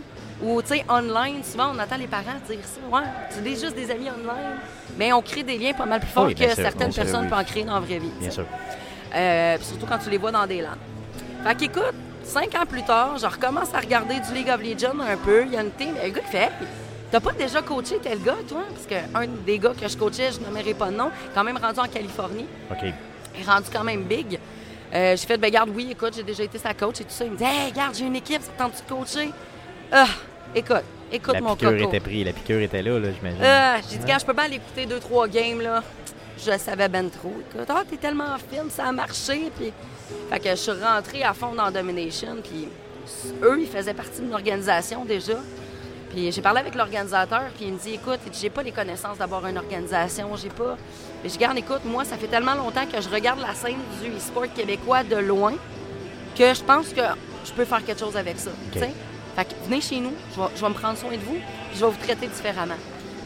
ou, tu sais, online, souvent on entend les parents dire ça. Ouais, c'est des- juste des amis online. Mais on crée des liens pas mal plus forts Oui, que sûr, certaines sûr, personnes oui. peuvent en créer dans la vraie vie. tu Bien sûr. Euh, puis surtout quand tu les vois dans des LAN. Fait qu'écoute, cinq ans plus tard, je recommence à regarder du League of Legends un peu. Il y a une team, un gars qui fait Hey, T'as pas déjà coaché tel gars, toi? Parce qu'un des gars que je coachais, je nommerai pas de nom, quand même rendu en Californie. OK. Est rendu quand même big. Euh, j'ai fait, ben garde, oui, écoute, j'ai déjà été sa coach et tout ça. Il me dit, hey, garde, j'ai une équipe, ça te tente de coacher? Ah, écoute, écoute La mon piqûre coco. était prise, la piqûre était là, là j'imagine. Ah, j'ai dit, gars, je peux pas aller écouter deux, trois games, là. Je savais ben trop. Écoute, ah, t'es tellement fine, ça a marché. Puis, fait que je suis rentrée à fond dans Domination. Puis, eux, ils faisaient partie d'une organisation déjà. Puis, j'ai parlé avec l'organisateur. Puis, il me dit, écoute, j'ai pas les connaissances d'avoir une organisation. J'ai pas. Puis, je garde, écoute, moi, ça fait tellement longtemps que je regarde la scène du e-sport québécois de loin que je pense que je peux faire quelque chose avec ça. Fait que venez chez nous, je vais, je vais me prendre soin de vous, puis je vais vous traiter différemment.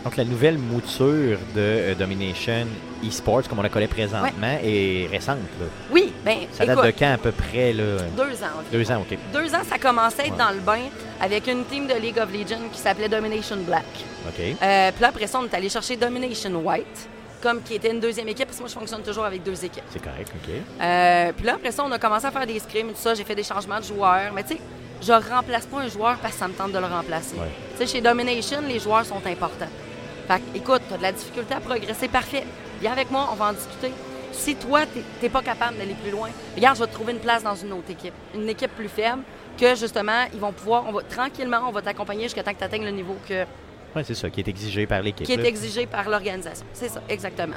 Donc, la nouvelle mouture de euh, Domination Esports, comme on la connaît présentement, est récente. Là. Oui, ben Ça date écoute, de quand à peu près? Là? deux ans. Deux ans, OK. Deux ans, ça commençait à être Ouais. dans le bain avec une team de League of Legends qui s'appelait Domination Black. OK. Euh, puis là, après ça, on est allé chercher Domination White, comme qui était une deuxième équipe, parce que moi, je fonctionne toujours avec deux équipes. C'est correct, OK. Euh, puis là, après ça, on a commencé à faire des scrims et tout ça. J'ai fait des changements de joueurs. Mais tu sais, je remplace pas un joueur parce que ça me tente de le remplacer. Ouais. Tu sais, chez Domination, les joueurs sont importants. Fait que, écoute, tu as de la difficulté à progresser, parfait. Viens avec moi, on va en discuter. Si toi, tu n'es pas capable d'aller plus loin, regarde, je vais te trouver une place dans une autre équipe. Une équipe plus faible, que justement, ils vont pouvoir, on va, tranquillement, on va t'accompagner jusqu'à temps que tu atteignes le niveau que, Ouais, c'est ça, qui est exigé par l'équipe. qui est exigé par l'organisation. C'est ça, exactement.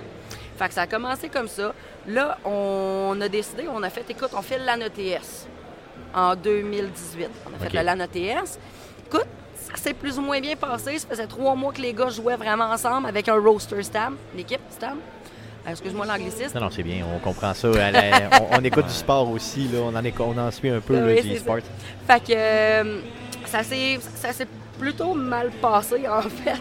Fait que ça a commencé comme ça. Là, on a décidé, on a fait, écoute, on fait l'AN ETS en 2018. On a fait le LAN ETS. Écoute, s'est plus ou moins bien passé. Ça faisait trois mois que les gars jouaient vraiment ensemble avec un roster Stam, l'équipe Stam. Euh, Excuse-moi l'anglicisme. Non, non, c'est bien, on comprend ça. La- on, on écoute du sport aussi, là. On, en est, on en suit un peu, Oui, c'est du ça. sport. Fait que euh, ça s'est ça s'est plutôt mal passé en fait.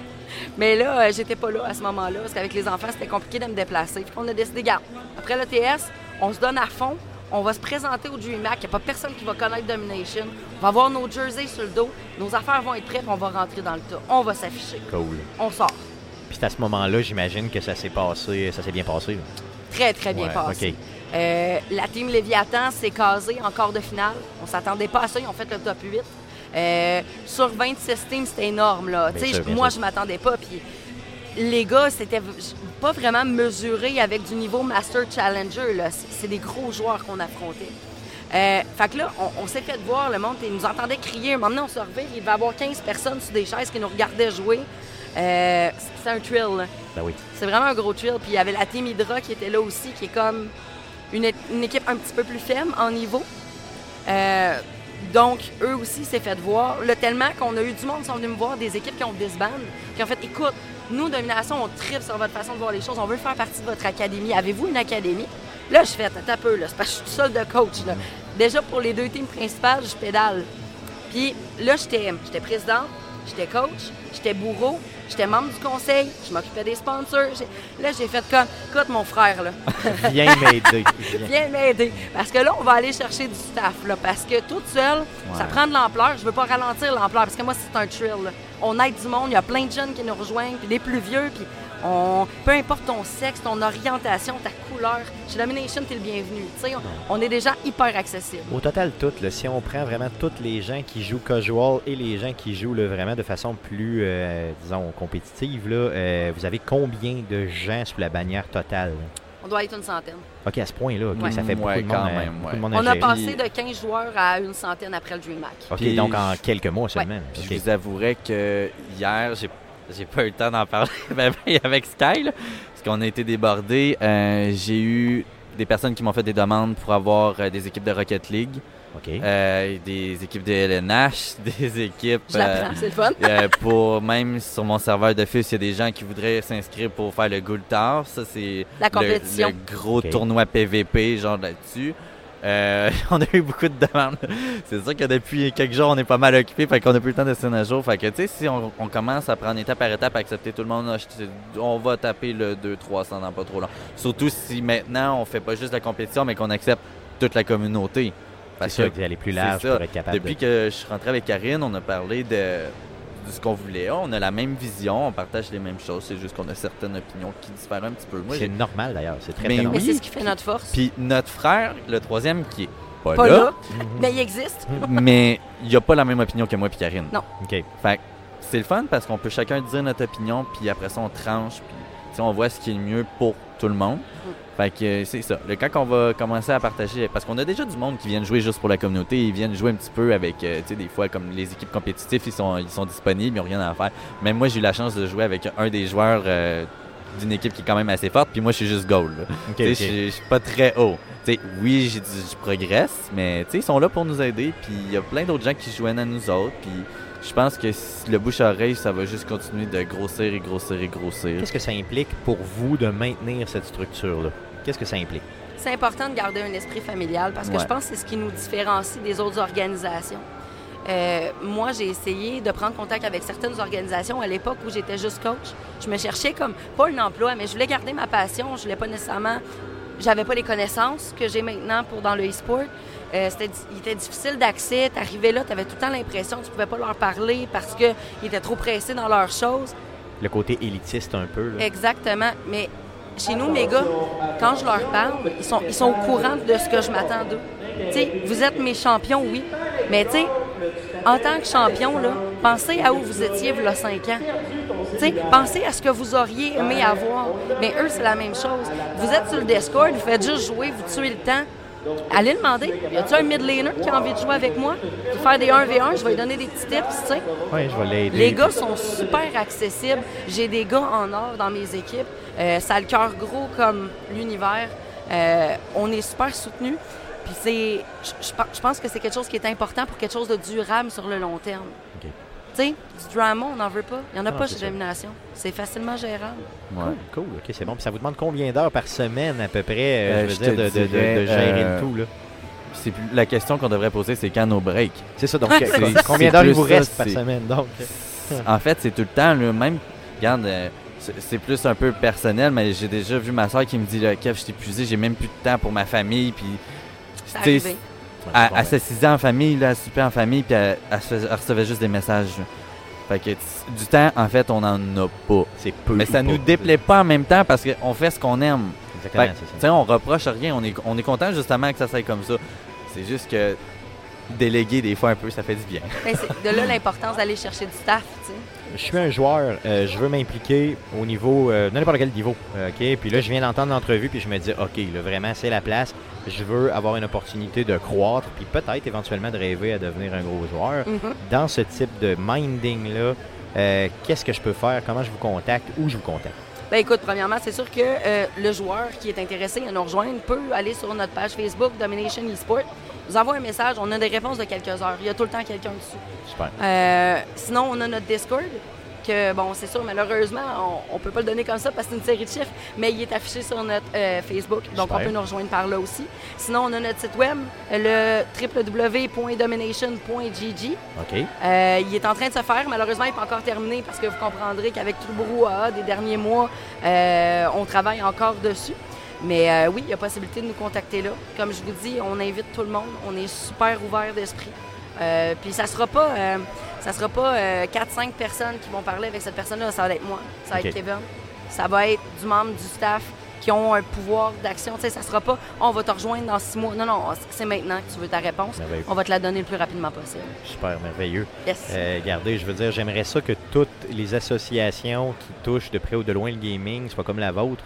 Mais là, euh, j'étais pas là à ce moment-là parce qu'avec les enfants, c'était compliqué de me déplacer. Fait qu'on a décidé, garde, après le TS, on se donne à fond. On va se présenter au DreamHack. Il n'y a pas personne qui va connaître Domination. On va avoir nos jerseys sur le dos. Nos affaires vont être prêtes. On va rentrer dans le tas. On va s'afficher. Cool. On sort. Puis c'est à ce moment-là, j'imagine que ça s'est passé, ça s'est bien passé. là. Très, très bien Ouais, passé. OK. Euh, la team Léviathan s'est casée en quart de finale. On s'attendait pas à ça. Ils ont fait le top 8. Euh, sur 26 teams, c'était énorme. Là. Sûr, moi, sûr. je m'attendais pas. Puis les gars, c'était pas vraiment mesuré avec du niveau Master Challenger. là. C'est des gros joueurs qu'on affrontait. Euh, fait que là, on, on s'est fait voir, le monde, ils nous entendait crier. Un moment donné, on se revient, il va y avoir 15 personnes sur des chaises qui nous regardaient jouer. Euh, c'est un thrill. là. Ben oui. C'est vraiment un gros thrill. Puis il y avait la team Hydra qui était là aussi, qui est comme une, équipe un petit peu plus faible en niveau. Euh, donc, eux aussi s'est fait voir. Là, tellement qu'on a eu du monde qui sont venus me voir, des équipes qui ont disband, qui ont fait écoute, nous, Domination, on tripe sur votre façon de voir les choses. On veut faire partie de votre académie. Avez-vous une académie? Là, je fais, un peu, là. C'est parce que je suis seule de coach, là. Déjà, pour les deux teams principales, je pédale. Puis là, j'étais présidente, j'étais coach, j'étais bourreau, j'étais membre du conseil, je m'occupais des sponsors. Là, j'ai fait comme, écoute, mon frère, là, Viens m'aider. Viens. m'aider. Parce que là, on va aller chercher du staff, là, parce que toute seule, ça prend de l'ampleur. Je veux pas ralentir l'ampleur, parce que moi, c'est un thrill. là. On aide du monde, il y a plein de jeunes qui nous rejoignent, puis des plus vieux, puis on, peu importe ton sexe, ton orientation, ta couleur, chez Domination, t'es le bienvenu. Tu sais, on, on est des gens hyper accessibles. Au total, tout, là, si on prend vraiment tous les gens qui jouent casual et les gens qui jouent là, vraiment de façon plus, euh, disons, compétitive, là, euh, vous avez combien de gens sous la bannière totale? On doit être une centaine. OK, à ce point-là, OK, Ouais. ça fait beaucoup Ouais, de monde, quand à- même, beaucoup ouais. de monde à On a passé de 15 joueurs à une centaine après le DreamHack. OK, Puis donc je- en quelques mois seulement. Puis je vous avouerai que hier, j'ai j'ai pas eu le temps d'en parler ben, ben, avec Sky, là, parce qu'on a été débordés. Euh, j'ai eu des personnes qui m'ont fait des demandes pour avoir euh, des équipes de Rocket League, euh, des équipes de LNH, des équipes Je l'apprends, c'est le fun. euh, pour même sur mon serveur de fils, il y a des gens qui voudraient s'inscrire pour faire le Tower. Ça, c'est La le- compétition. Le, gros tournoi PVP, genre là-dessus. Euh, on a eu beaucoup de demandes. C'est sûr que depuis quelques jours, on est pas mal occupé, fait qu'on a plus le temps de se un jour. Fait que, tu sais, si on, on commence à prendre étape par étape, à accepter tout le monde, on va taper le 200-300 dans pas trop long. Surtout si maintenant, on fait pas juste la compétition, mais qu'on accepte toute la communauté. C'est Parce sûr que que aller plus large pour être capable depuis de... que je suis rentré avec Karine, on a parlé de, de ce qu'on voulait. On a la même vision, on partage les mêmes choses. C'est juste qu'on a certaines opinions qui diffèrent un petit peu. Moi, C'est normal d'ailleurs, c'est très, Mais très Mais normal. oui. c'est ce qui fait notre force. Puis notre frère, le troisième, qui est pas, Pas là, là, mais il existe. mais il a pas la même opinion que moi et Karine. Non. OK. Fait que c'est le fun parce qu'on peut chacun dire notre opinion, puis après ça, on tranche, puis on voit ce qui est le mieux pour tout le monde. Fait que euh, c'est ça. Le, quand on va commencer à partager, parce qu'on a déjà du monde qui viennent jouer juste pour la communauté, ils viennent jouer un petit peu avec, euh, tu sais, des fois, comme les équipes compétitives, ils sont, ils sont disponibles, ils n'ont rien à faire. Même moi, j'ai eu la chance de jouer avec un des joueurs euh, d'une équipe qui est quand même assez forte, puis moi, je suis juste goal. Je je suis pas très haut. Oui, je progresse, mais ils sont là pour nous aider. Puis il y a plein d'autres gens qui joignent à nous autres. Puis je pense que si le bouche à oreille, ça va juste continuer de grossir et grossir et grossir. Qu'est-ce que ça implique pour vous de maintenir cette structure-là? Qu'est-ce que ça implique? C'est important de garder un esprit familial parce que Ouais. je pense que c'est ce qui nous différencie des autres organisations. Euh, moi, j'ai essayé de prendre contact avec certaines organisations à l'époque où j'étais juste coach. Je me cherchais comme, pas un emploi, mais je voulais garder ma passion. Je voulais pas nécessairement, j'avais pas les connaissances que j'ai maintenant pour dans le e-sport. Euh, il était difficile d'accès. T'arrivais là, t'avais tout le temps l'impression que tu pouvais pas leur parler parce qu'ils étaient trop pressés dans leurs choses. Le côté élitiste un peu. Là. Exactement. Mais chez nous, mes gars, quand je leur parle, ils sont, ils sont au courant de ce que je m'attends d'eux. Vous êtes mes champions, oui. Mais tu sais, en tant que champion, là, pensez à où vous étiez il y a cinq ans. Pensez à ce que vous auriez aimé avoir. Mais eux, c'est la même chose. Vous êtes sur le Discord, vous faites juste jouer, vous tuez le temps. Allez demander, y a-tu un mid laner qui a envie de jouer avec moi? Faire des 1v1, je vais lui donner des petits tips, tu sais. Oui, je vais l'aider. Les gars sont super accessibles. J'ai des gars en or dans mes équipes. Euh, ça a le cœur gros comme l'univers. Euh, on est super soutenus. Puis c'est, je- je pe- je pense que c'est quelque chose qui est important pour quelque chose de durable sur le long terme. OK. Tu sais, du drama, on n'en veut pas. Il n'y en a Non, pas chez ça. Domination. C'est facilement gérable. Ouais. Cool, cool. OK, c'est bon. Puis ça vous demande combien d'heures par semaine à peu près, euh, Euh, je je veux dire, te de, de- de- dirais, de gérer euh, le tout, là? C'est plus- la question qu'on devrait poser, c'est quand nos breaks? C'est ça, donc c'est- combien c'est d'heures il vous ça, reste par semaine, donc? En fait, c'est tout le temps, le même. Regarde, euh, c'est plus un peu personnel, mais j'ai déjà vu ma soeur qui me dit là, Kev, je t'ai épuisé, j'ai même plus de temps pour ma famille. Puis Tu elle, s'assisait en famille, là, elle soupait en famille, puis elle, elle recevait juste des messages. Fait que du temps, en fait, on en a pas. C'est peu. Mais ça ou nous pas. déplaît pas en même temps parce qu'on fait ce qu'on aime. Exactement, c'est tu ça. sais, on reproche rien, on est, on est content justement que ça soit comme ça. C'est juste que déléguer des fois un peu, ça fait du bien. Mais c'est de là l'importance d'aller chercher du staff, tu sais. Je suis un joueur, euh, je veux m'impliquer au niveau, euh, n'importe quel niveau, euh, OK? Puis là, je viens d'entendre l'entrevue, puis je me dis, OK, là, vraiment, c'est la place. Je veux avoir une opportunité de croître, puis peut-être éventuellement de rêver à devenir un gros joueur. Mhm. Dans ce type de minding-là, euh, qu'est-ce que je peux faire? Comment je vous contacte? Où je vous contacte? Ben écoute, premièrement, c'est sûr que le joueur qui est intéressé à nous rejoindre peut aller sur notre page Facebook Domination Esport, nous envoie un message, on a des réponses de quelques heures. Il y a tout le temps quelqu'un dessus. Super. Euh, sinon, on a notre Discord, que bon, c'est sûr, malheureusement, on, on peut pas le donner comme ça parce que c'est une série de chiffres, mais il est affiché sur notre euh, Facebook, donc Super. on peut nous rejoindre par là aussi. Sinon, on a notre site web, le www.domination.gg. OK. Euh, il est en train de se faire. Malheureusement, il n'est pas encore terminé parce que vous comprendrez qu'avec tout le brouhaha des derniers mois, on travaille encore dessus. Mais euh, oui, il y a possibilité de nous contacter là. Comme je vous dis, on invite tout le monde. On est super ouvert d'esprit. Euh, puis ça sera pas, euh, ça sera pas euh, 4-5 personnes qui vont parler avec cette personne-là. Ça va être moi, ça va être Kevin, ça va être du membre du staff qui ont un pouvoir d'action. Tu sais, ça sera pas, on va te rejoindre dans six mois. Non, non, c'est maintenant que tu veux ta réponse. On va te la donner le plus rapidement possible. Super, merveilleux. Yes. Euh, regardez, je veux dire, j'aimerais ça que toutes les associations qui touchent de près ou de loin le gaming soient comme la vôtre.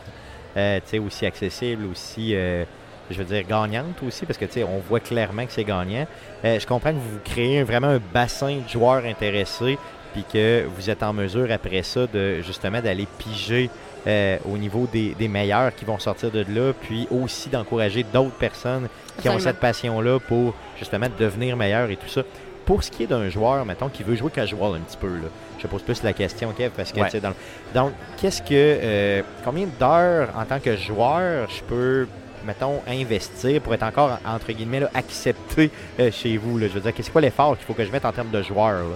Euh, aussi accessible, aussi, euh, je veux dire, gagnante aussi, parce que, on voit clairement que c'est gagnant. Euh, je comprends que vous créez vraiment un bassin de joueurs intéressés, puis que vous êtes en mesure, après ça, de justement d'aller piger euh, au niveau des, des meilleurs qui vont sortir de là, puis aussi d'encourager d'autres personnes qui ont cette passion-là pour justement devenir meilleurs et tout ça. Pour ce qui est d'un joueur, mettons, qui veut jouer casual un petit peu, là, je pose plus la question, Kev, parce que, Ouais. tu sais, dans le- donc, qu'est-ce que, euh, combien d'heures en tant que joueur je peux mettons, investir pour être encore, entre guillemets, là, accepté euh, chez vous? là? Je veux dire, c'est quoi l'effort qu'il faut que je mette en termes de joueurs? là?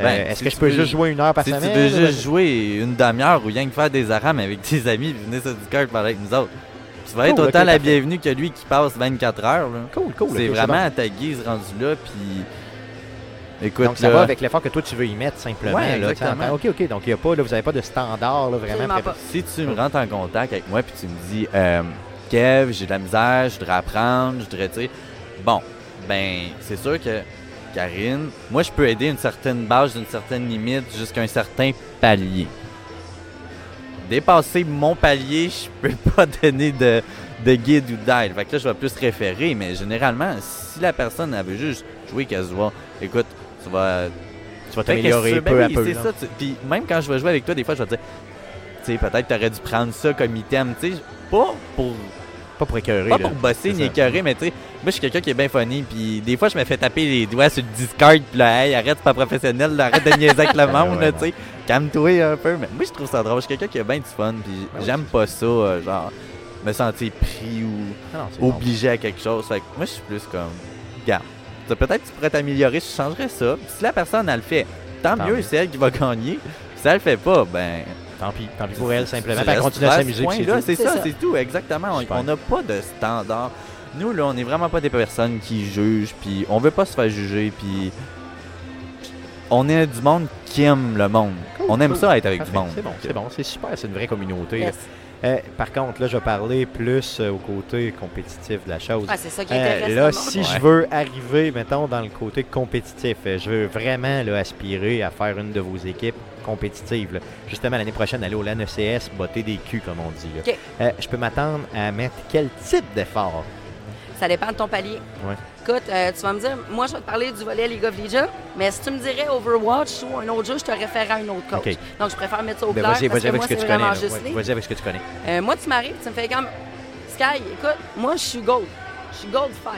Euh, Ben, Est-ce si que tu je peux veux- juste jouer une heure par Si tu semaine? veux là? juste jouer une demi-heure ou rien que faire des arames avec tes amis, puis venir sur Discord parler avec nous autres. Tu vas être autant la bienvenue que lui qui passe 24 heures. là. Cool, cool. c'est vraiment à ta guise rendu là, puis. Écoute, Donc, ça là, va avec l'effort que toi, tu veux y mettre simplement. Ouais, là, exactement. OK, OK. Donc, il y a pas, là, vous n'avez pas de standard là, vraiment. Pré- si tu me rentres en contact avec moi puis tu me dis euh, Kev, j'ai de la misère, je voudrais apprendre, je voudrais, tu sais. Bon, ben, c'est sûr que Karine, moi, je peux aider une certaine base, d'une certaine limite, jusqu'à un certain palier. Dépasser mon palier, je peux pas donner de, de guide ou d'aide. Fait que là, je vais plus référer, mais généralement, si la personne elle veut juste jouer casual, écoute, tu vas Tu vas t'améliorer c'est- ben peu à peu. ça. tu- Puis même quand je vais jouer avec toi, des fois, je vais te dire, tu sais, peut-être tu aurais dû prendre ça comme item, tu sais, pas pour, Pas pour écœurer. pas là. pour bosser ni écœurer, mais tu sais, moi, je suis quelqu'un qui est bien funny, puis des fois, je me fais taper les doigts sur le Discord, puis là, hey, arrête, c'est pas professionnel, là, arrête de niaiser avec le monde, Ouais, tu sais, calme-toi un peu. Mais moi, je trouve ça drôle, je suis quelqu'un qui a bien du fun, puis Ben oui, j'aime pas ça, euh, genre, me sentir pris ou Non, bon. obligé à quelque chose. Fait que moi, je suis plus comme, regarde, ça, peut-être que tu pourrais t'améliorer, je changerais ça. Puis si la personne, elle le fait, tant, Tant mieux, mieux. c'est elle qui va gagner. Si elle le fait pas, ben. Tant pis. Tant pis pour elle, simplement. Elle continue à s'amuser. c'est ça, c'est tout, exactement. On- n'a pas de standard. Nous, là, on n'est vraiment pas des personnes qui jugent, puis on veut pas se faire juger, puis on est du monde qui aime le monde. Cool, on aime cool. ça être avec Parfait. du monde. C'est bon, c'est bon, c'est super, c'est une vraie communauté. Yes. Euh, par contre, là, je vais parler plus euh, au côté compétitif de la chose. Ah, c'est ça qui Euh, intéresse là, le si je veux arriver, mettons, dans le côté compétitif, euh, je veux vraiment là, aspirer à faire une de vos équipes compétitives. là. Justement, l'année prochaine, aller au LAN ECS, botter des culs, comme on dit. là. Euh, je peux m'attendre à mettre quel type d'effort? Ça dépend de ton palier. Ouais. Écoute, euh, tu vas me dire, moi, je vais te parler du volet League of Legends, mais si tu me dirais Overwatch ou un autre jeu, je te référerais à un autre coach. Donc, je préfère mettre ça au Ben, clair vas-y, parce vas-y que avec moi, ce que tu connais. Vas-y avec ce que tu connais. Euh, moi, tu m'arrives, tu me fais comme Sky, écoute, moi, je suis Gold. Je suis Gold 5.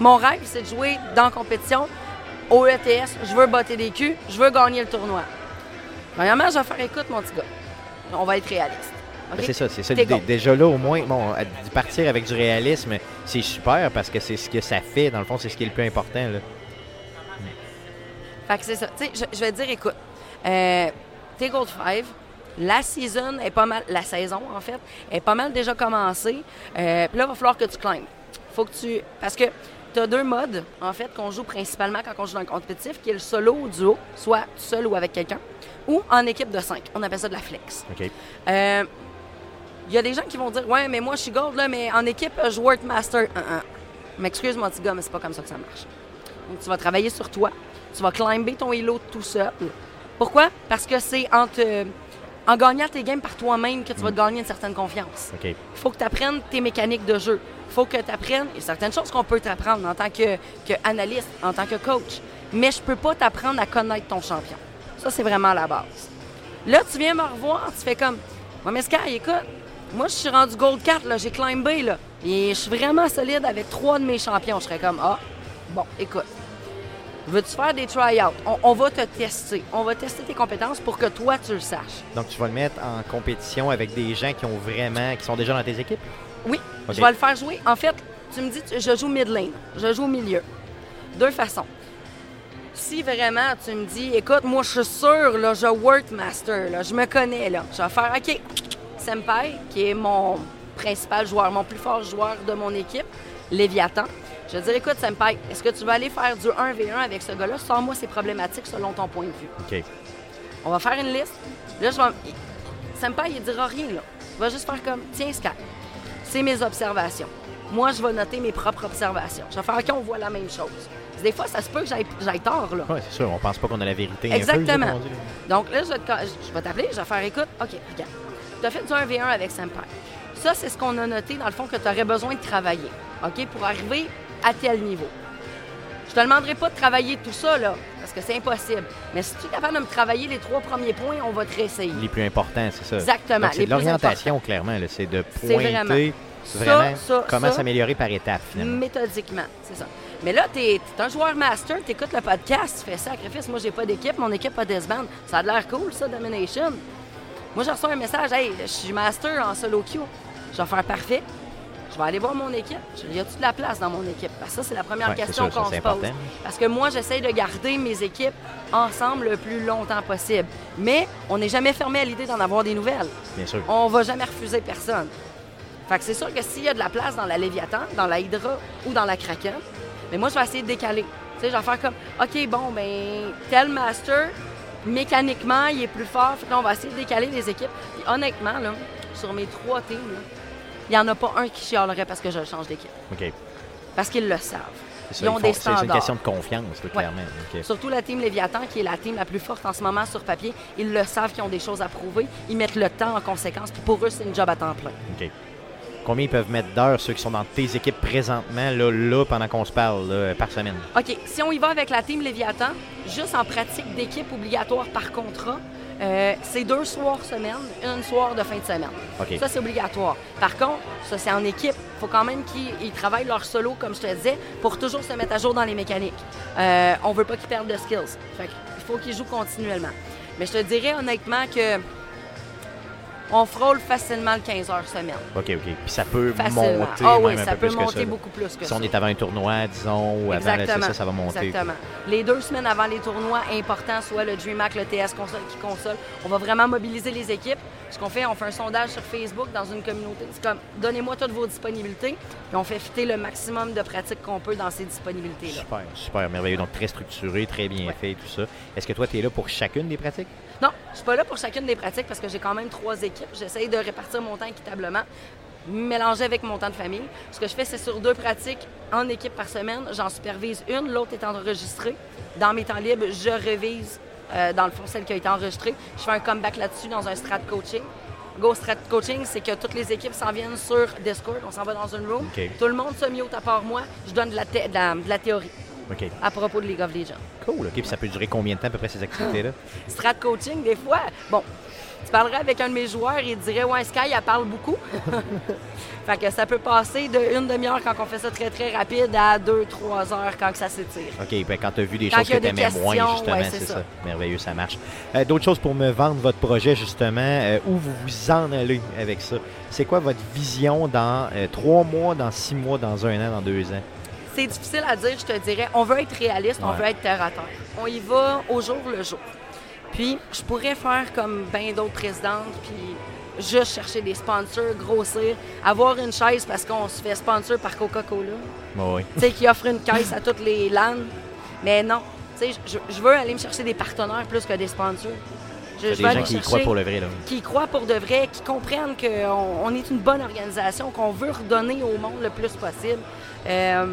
Mon rêve, c'est de jouer dans compétition au ETS. Je veux botter des culs. Je veux gagner le tournoi. Premièrement, je vais faire écoute, mon petit gars. On va être réaliste. Ben, c'est ça, c'est ça l'idée. Déjà là, au moins, bon, partir avec du réalisme, c'est super parce que c'est ce que ça fait. Dans le fond, c'est ce qui est le plus important. Là. Fait que c'est ça. Tu sais, je, je vais te dire, écoute, euh, t'es Gold 5, la season est pas mal, la saison en fait, est pas mal déjà commencée. Euh, Puis là, il va falloir que tu climbes. Faut que tu. Parce que tu as deux modes, en fait, qu'on joue principalement quand on joue dans le compétitif, qui est le solo ou duo, soit seul ou avec quelqu'un, ou en équipe de 5. On appelle ça de la flex. OK. Euh, Il y a des gens qui vont dire Ouais, mais moi, je suis gold, là, mais en équipe, je World Master. Uh -uh. M'excuse, mon petit gars, mais c'est pas comme ça que ça marche. Donc, tu vas travailler sur toi. Tu vas climber ton elo tout seul. Pourquoi? Parce que c'est en, te- en gagnant tes games par toi-même que tu vas te gagner une certaine confiance. Il faut que tu apprennes tes mécaniques de jeu. Il faut que tu apprennes. Il y a certaines choses qu'on peut t'apprendre en tant que, que analyste, en tant que coach. Mais je peux pas t'apprendre à connaître ton champion. Ça, c'est vraiment la base. Là, tu viens me revoir, tu fais comme Ouais, mais Sky, écoute, moi, je suis rendu Gold 4, là, j'ai climbé, là. Et je suis vraiment solide avec trois de mes champions. Je serais comme Ah, bon, écoute. Veux-tu faire des try-outs? On, on va te tester. On va tester tes compétences pour que toi, tu le saches. Donc, tu vas le mettre en compétition avec des gens qui ont vraiment, qui sont déjà dans tes équipes? Oui, OK. je vais le faire jouer. En fait, tu me dis, je joue mid lane, je joue au milieu. Deux façons. Si vraiment tu me dis, écoute, moi je suis sûr, là, je work master, là, je me connais, là. Je vais faire, OK, Senpai, qui est mon principal joueur, mon plus fort joueur de mon équipe, Léviathan. Je vais dire, écoute, Senpai, est-ce que tu vas aller faire du 1v1 avec ce gars-là? Sors-moi ses problématiques selon ton point de vue. OK. On va faire une liste. Là, je vais. Senpai, il dira rien, là. Il va juste faire comme Tiens, Sky, c'est mes observations. Moi, je vais noter mes propres observations. Je vais faire OK, on voit la même chose. Des fois, ça se peut que j'aille tort, là. Oui, c'est sûr, on pense pas qu'on a la vérité. Exactement. là. Donc là, je vais te- je vais t'appeler, je vais faire écoute. OK, regarde. Tu as fait du 1v1 avec Senpai. Ça, c'est ce qu'on a noté, dans le fond, que tu aurais besoin de travailler. OK, pour arriver à tel niveau. Je te demanderai pas de travailler tout ça, là, parce que c'est impossible. Mais si tu es capable de me travailler les trois premiers points, on va te réessayer. Les plus importants, c'est ça. Exactement. C'est l'orientation, clairement. C'est de pointer vraiment. vraiment, Ça, ça, comment s'améliorer par étapes, finalement. Méthodiquement, c'est ça. Mais là, tu es, un joueur master, tu écoutes le podcast, tu fais sacrifice. Moi, j'ai pas d'équipe, mon équipe a des bandes. Ça a l'air cool, ça, Domination. Moi, je reçois un message, hey, je suis master en solo queue. Je vais faire parfait. Je vais aller voir mon équipe. Je- Y a-t-il de la place dans mon équipe? Parce que ça, c'est la première Ouais, question qu'on se pose. Parce que moi, j'essaye de garder mes équipes ensemble le plus longtemps possible. Mais on n'est jamais fermé à l'idée d'en avoir des nouvelles. Bien sûr. On va jamais refuser personne. Fait que c'est sûr que s'il y a de la place dans la Léviathan, dans la Hydra ou dans la Kraken, mais moi, je vais essayer de décaler. Tu sais, je vais faire comme, OK, bon, ben, tel master, mécaniquement, il est plus fort. Fait que là, on va essayer de décaler les équipes. Puis honnêtement, là, sur mes trois teams, il n'y en a pas un qui chialerait parce que je change d'équipe. OK. Parce qu'ils le savent. Ça, Ils ont font- des c'est- C'est une question de confiance, là, clairement. Surtout la team Léviathan, qui est la team la plus forte en ce moment sur papier. Ils le savent qu'ils ont des choses à prouver. Ils mettent le temps en conséquence. Puis pour eux, c'est une job à temps plein. OK. Combien ils peuvent mettre d'heures, ceux qui sont dans tes équipes présentement, là, là pendant qu'on se parle, là, par semaine? OK, si on y va avec la team Léviathan, juste en pratique d'équipe obligatoire par contrat, euh, c'est deux soirs semaine, une soir de fin de semaine. OK. Ça, c'est obligatoire. Par contre, ça, c'est en équipe. Il faut quand même qu'ils ils travaillent leur solo, comme je te disais, pour toujours se mettre à jour dans les mécaniques. Euh, on veut pas qu'ils perdent de skills. Fait il faut qu'ils jouent continuellement. Mais je te dirais honnêtement que on frôle facilement le 15 heures semaine. OK, OK. Puis ça peut Facilement. monter Ah oui, même un ça peu peut plus que monter ça. beaucoup plus que Si ça. on est avant un tournoi, disons, ou avant, Exactement. ça, ça va monter. Exactement. Les deux semaines avant les tournois importants, soit le DreamHack, le TS console qui console, on va vraiment mobiliser les équipes. Ce qu'on fait, on fait un sondage sur Facebook dans une communauté. C'est comme, donnez-moi toutes vos disponibilités, puis on fait fitter le maximum de pratiques qu'on peut dans ces disponibilités-là. Super, super, merveilleux. Donc, très structuré, très bien fait, tout ça. Est-ce que toi, tu es là pour chacune des pratiques? Non, je suis pas là pour chacune des pratiques parce que j'ai quand même trois équipes. J'essaye de répartir mon temps équitablement, mélanger avec mon temps de famille. Ce que je fais, c'est sur deux pratiques en équipe par semaine. J'en supervise une, l'autre est enregistrée. Dans mes temps libres, je révise, euh, dans le fond, celle qui a été enregistrée. Je fais un comeback là-dessus dans un strat coaching. Go Strat Coaching, c'est que toutes les équipes s'en viennent sur Discord. On s'en va dans une room. Tout le monde se mute à part moi. Je donne de la, thé- de la- de la théorie À propos de League of Legends. Cool. OK. Puis ça peut durer combien de temps à peu près ces activités-là? strat coaching, des fois, bon, tu parlerais avec un de mes joueurs et il dirait Ouais, Sky, elle parle beaucoup. fait que ça peut passer de une demi-heure quand on fait ça très très rapide à deux, trois heures quand que ça s'étire. OK, ben quand tu as vu des Quand choses que tu aimais moins, justement, ouais, c'est ça. ça. Merveilleux, ça marche. Euh, D'autres choses pour me vendre votre projet, justement, euh, où vous vous en allez avec ça? C'est quoi votre vision dans euh, trois mois, dans six mois, dans un an, dans deux ans? C'est difficile à dire, je te dirais. On veut être réaliste, on veut être terre à terre. On y va au jour le jour. Puis, je pourrais faire comme bien d'autres présidentes, puis juste chercher des sponsors, grossir, avoir une chaise parce qu'on se fait sponsor par Coca-Cola. Oui. tu sais, qui offre une caisse à toutes les LAN. Mais non, tu sais, je, je veux aller me chercher des partenaires plus que des sponsors. Je, je des gens qui y croient pour le vrai. Là. qui y croient pour de vrai, qui comprennent qu'on on est une bonne organisation, qu'on veut redonner au monde le plus possible. Euh,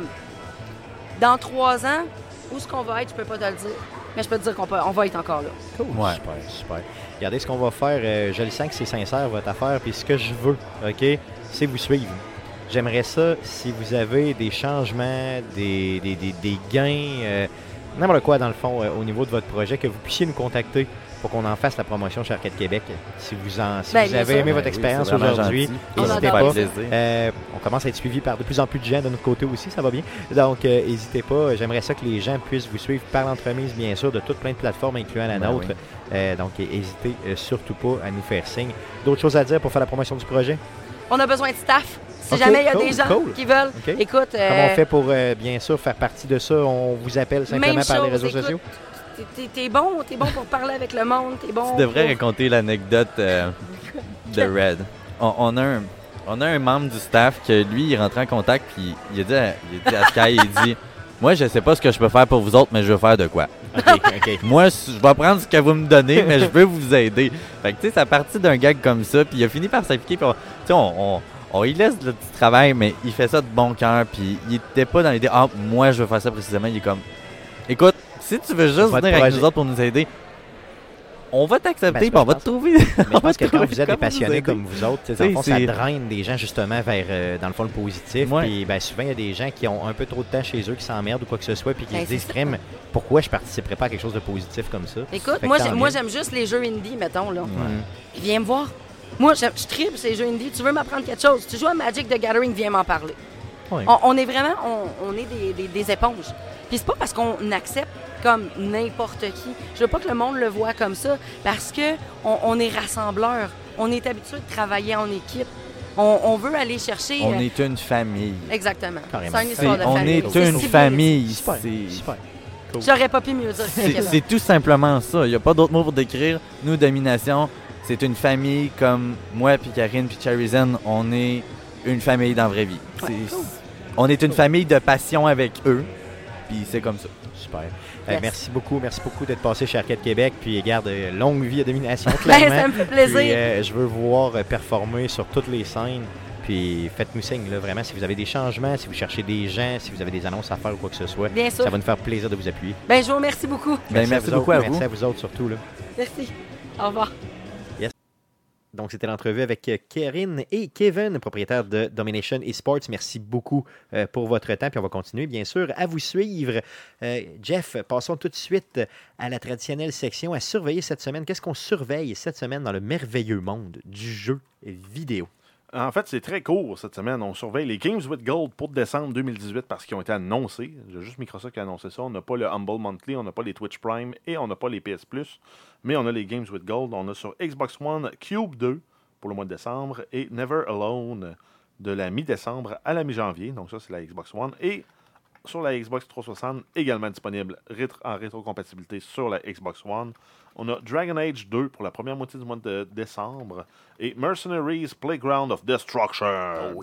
dans trois ans, où est-ce qu'on va être, je peux pas te le dire. Mais je peux te dire qu'on peut- on va être encore là. Ouais. Super, super. Regardez ce qu'on va faire. euh, je le sens que c'est sincère, votre affaire. Puis ce que je veux, OK, c'est vous suivre. J'aimerais ça, si vous avez des changements, des, des, des- des gains, euh, n'importe quoi dans le fond, euh, au niveau de votre projet, que vous puissiez nous contacter pour qu'on en fasse la promotion chez Arcade Québec. Si vous, en, si Ben, vous avez aimé Ben votre oui, expérience aujourd'hui. On n'hésitez pas. Euh, on commence à être suivi par de plus en plus de gens de notre côté aussi, ça va bien. Donc, euh, n'hésitez pas. J'aimerais ça que les gens puissent vous suivre par l'entremise, bien sûr, de toutes plein de plateformes, incluant la Ben nôtre. oui. Euh, donc, n'hésitez surtout pas à nous faire signe. D'autres choses à dire pour faire la promotion du projet? On a besoin de staff. Si Ok, jamais il y a cool, des gens cool. qui veulent, écoute. Comment on fait pour, euh, bien sûr, faire partie de ça? On vous appelle simplement par les réseaux écoute, sociaux? T'es- bon, t'es bon pour parler avec le monde, t'es bon. Tu devrais pour- raconter l'anecdote euh, de Red. On, on a un, on a un membre du staff que lui, il est rentré en contact puis il a dit à, il a dit à Sky, il dit Moi, je sais pas ce que je peux faire pour vous autres, mais je veux faire de quoi. Moi, je vais prendre ce que vous me donnez, mais je veux vous aider. Fait que, tu sais, ça partit d'un gag comme ça, puis il a fini par s'appliquer. Puis, on- tu sais, on, on, laisse le petit travail, mais il fait ça de bon cœur, puis il était pas dans l'idée, ah, moi, je veux faire ça précisément. Il est comme, écoute, si tu veux juste venir avec nous autres pour nous aider, on va Ben, t'accepter, puis on va te trouver. Mais je pense que quand vous êtes des passionnés comme vous autres, Tu fond, ça draine des gens justement vers, euh, dans le fond, le positif. Ouais. Puis ben, souvent, il y a des gens qui ont un peu trop de temps chez eux, qui s'emmerdent ou quoi que ce soit, puis qui Ben, se disent, crème, pourquoi je participerais pas à quelque chose de positif comme ça? Écoute, moi, j'aime juste les jeux indie, mettons. là. Viens me voir. Moi, j'aime- je tripe ces jeux indie. Tu veux m'apprendre quelque chose? Tu joues à Magic the Gathering, viens m'en parler. Ouais. On, on est vraiment, on, on est des, des- des éponges. Puis c'est pas parce qu'on accepte comme n'importe qui. Je veux pas que le monde le voit comme ça, parce que on, on est rassembleurs. On est habitué de travailler en équipe. On, on veut aller chercher. On euh, est une famille. Exactement. C'est une histoire de on famille. est C'est une famille. Super. J'aurais pas pu mieux dire. C'est c'est tout simplement ça. Il n'y a pas d'autre mot pour décrire. Nous, Domination, c'est une famille comme moi, puis Karine, puis Charizen. On est une famille dans la vraie vie. Ouais. On est une famille de passion avec eux. Puis c'est comme ça. Super. Euh, Yes. merci beaucoup, merci beaucoup d'être passé chez Arcade Québec. Puis garde euh, longue vie à domination, Ben, clairement. ça me fait plaisir. Puis, euh, je veux vous voir euh, performer sur toutes les scènes. Puis faites-nous signe, là, vraiment, si vous avez des changements, si vous cherchez des gens, si vous avez des annonces à faire ou quoi que ce soit. Bien sûr. Ça va nous faire plaisir de vous appuyer. Ben, je vous remercie beaucoup. Ben, merci vous beaucoup autres, à vous. Merci à vous autres surtout. Là. Merci. Au revoir. Donc, c'était l'entrevue avec euh, Karen et Kevin, propriétaires de Domination Esports. Merci beaucoup euh, pour votre temps. Puis on va continuer, bien sûr, à vous suivre. Euh, Jeff, passons tout de suite à la traditionnelle section à surveiller cette semaine. Qu'est-ce qu'on surveille cette semaine dans le merveilleux monde du jeu vidéo? En fait, c'est très court cette semaine. On surveille les Games with Gold pour décembre 2018 parce qu'ils ont été annoncés. J'ai juste Microsoft qui a annoncé ça. On n'a pas le Humble Monthly, on n'a pas les Twitch Prime et on n'a pas les PS Plus. Mais on a les Games with Gold. On a sur Xbox One Cube 2 pour le mois de décembre et Never Alone de la mi-décembre à la mi-janvier. Donc ça, c'est la Xbox One. Et sur la Xbox 360, également disponible en rétrocompatibilité sur la Xbox One. On a Dragon Age 2 pour la première moitié du mois de décembre et Mercenaries Playground of Destruction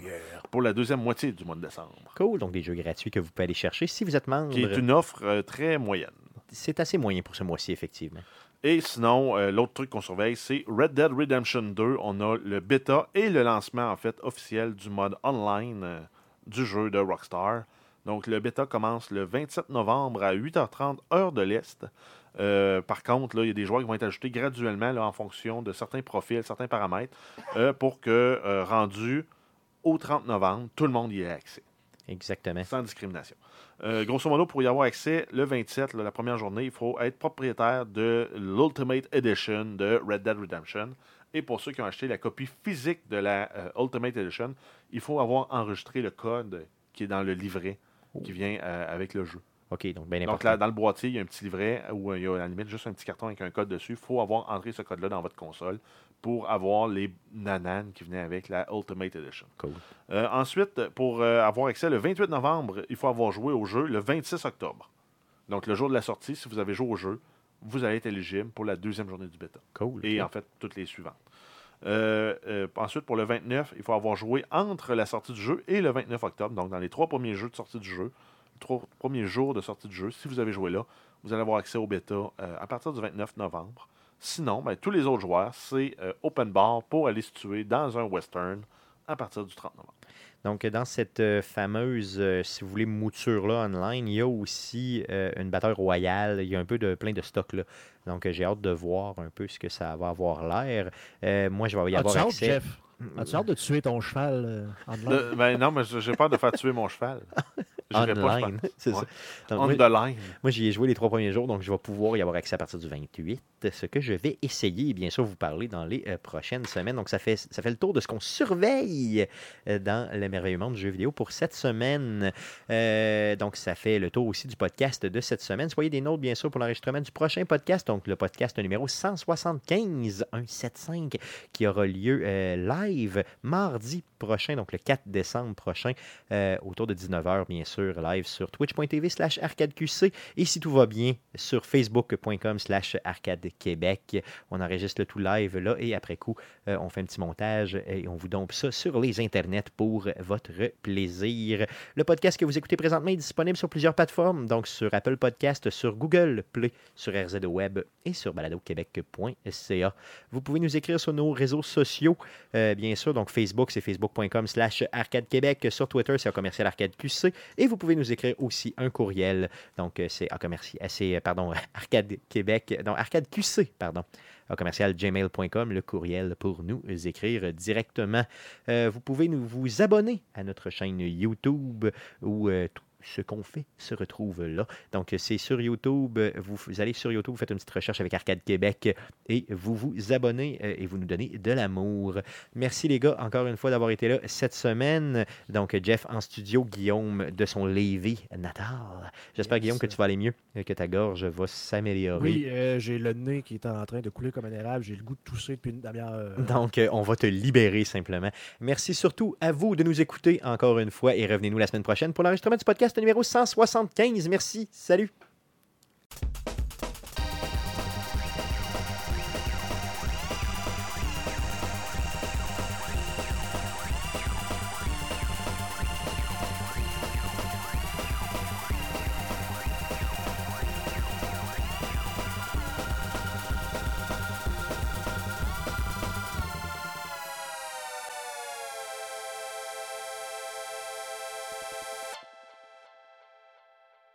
pour la deuxième moitié du mois de décembre, Cool. Donc, des jeux gratuits que vous pouvez aller chercher si vous êtes membre. qui est une offre euh, très moyenne. C'est assez moyen pour ce mois-ci, effectivement. Et sinon, euh, l'autre truc qu'on surveille, c'est Red Dead Redemption 2. On a le bêta et le lancement en fait officiel du mode online euh, du jeu de Rockstar. Donc le bêta commence le 27 novembre à 8h30 heure de l'Est. Euh, par contre, là, il y a des joueurs qui vont être ajoutés graduellement là, en fonction de certains profils, certains paramètres, euh, pour que, euh, rendu au 30 novembre, tout le monde y ait accès Exactement. sans discrimination. Grosso modo, pour y avoir accès, le 27, là, la première journée, il faut être propriétaire de l'Ultimate Edition de Red Dead Redemption. Et pour ceux qui ont acheté la copie physique de la Ultimate Edition, il faut avoir enregistré le code qui est dans le livret qui vient euh, avec le jeu. OK, donc bien Donc là, dans le boîtier, il y a un petit livret où euh, il y a à la limite juste un petit carton avec un code dessus. Il faut avoir entré ce code-là dans votre console pour avoir les nananes qui venaient avec la Ultimate Edition. Cool. Euh, ensuite, pour euh, avoir accès le 28 novembre, il faut avoir joué au jeu le 26 octobre. Donc, le jour de la sortie, si vous avez joué au jeu, vous allez être éligible pour la deuxième journée du bêta. Cool. Et en fait, toutes les suivantes. Euh, euh, ensuite, pour le 29, il faut avoir joué entre la sortie du jeu et le 29 octobre. Donc, dans les trois premiers jeux de sortie du jeu, trois premiers jours de sortie du jeu, si vous avez joué là, vous allez avoir accès au bêta euh, à partir du 29 novembre. Sinon, ben, tous les autres joueurs, c'est open bar pour aller se tuer dans un western à partir du 30 novembre. Donc, dans cette fameuse, si vous voulez, mouture-là online, il y a aussi une bataille royale. Il y a un peu de plein de stocks. Donc, euh, j'ai hâte de voir un peu ce que ça va avoir l'air. Euh, moi, je vais y avoir As-tu hâte, accès. Jeff? As-tu hâte de tuer ton cheval euh, en? Le- ben, non, mais j'ai peur de faire tuer mon cheval. Online, c'est Ouais. ça. Donc, On moi, the line. moi, j'y ai joué les trois premiers jours, donc je vais pouvoir y avoir accès à partir du 28, ce que je vais essayer et bien sûr vous parler dans les euh, prochaines semaines. Donc, ça fait, ça fait le tour de ce qu'on surveille euh, dans le merveilleux monde du jeu vidéo pour cette semaine. Euh, donc, ça fait le tour aussi du podcast de cette semaine. Soyez des nôtres, bien sûr, pour l'enregistrement du prochain podcast, donc le podcast numéro 175, 175, qui aura lieu live mardi prochain, donc le 4 décembre prochain, autour de 19h, bien sûr, live sur twitch.tv slash arcadeqc et si tout va bien, sur facebook.com slash arcadequebec. On enregistre le tout live là et après coup, euh, on fait un petit montage et on vous dompe ça sur les internets pour votre plaisir. Le podcast que vous écoutez présentement est disponible sur plusieurs plateformes, donc sur Apple Podcast, sur Google Play, sur RZO Web et sur baladoquebec.ca. Vous pouvez nous écrire sur nos réseaux sociaux, euh, bien sûr, donc Facebook, c'est facebook.com slash arcade québec, sur Twitter, c'est commercial arcade QC, et vous pouvez nous écrire aussi un courriel, donc euh, c'est commercial, c'est, euh, pardon, arcade québec, non, arcade QC, pardon, commercial gmail.com, le courriel pour nous écrire directement. Vous pouvez nous, vous abonner à notre chaîne YouTube ou tout ce qu'on fait se retrouve là. Donc, c'est sur YouTube. Vous, vous allez sur YouTube, vous faites une petite recherche avec Arcade Québec et vous vous abonnez euh, et vous nous donnez de l'amour. Merci les gars, encore une fois, d'avoir été là cette semaine. Donc, Jeff en studio, Guillaume de son Lévis natal. J'espère, Yes. Guillaume, que tu vas aller mieux, euh, que ta gorge va s'améliorer. Oui, euh, j'ai le nez qui est en train de couler comme un érable. J'ai le goût de tousser depuis une demi-heure. Donc, euh, on va te libérer simplement. Merci surtout à vous de nous écouter encore une fois et revenez-nous la semaine prochaine pour l'enregistrement du numéro 175. Merci. Salut.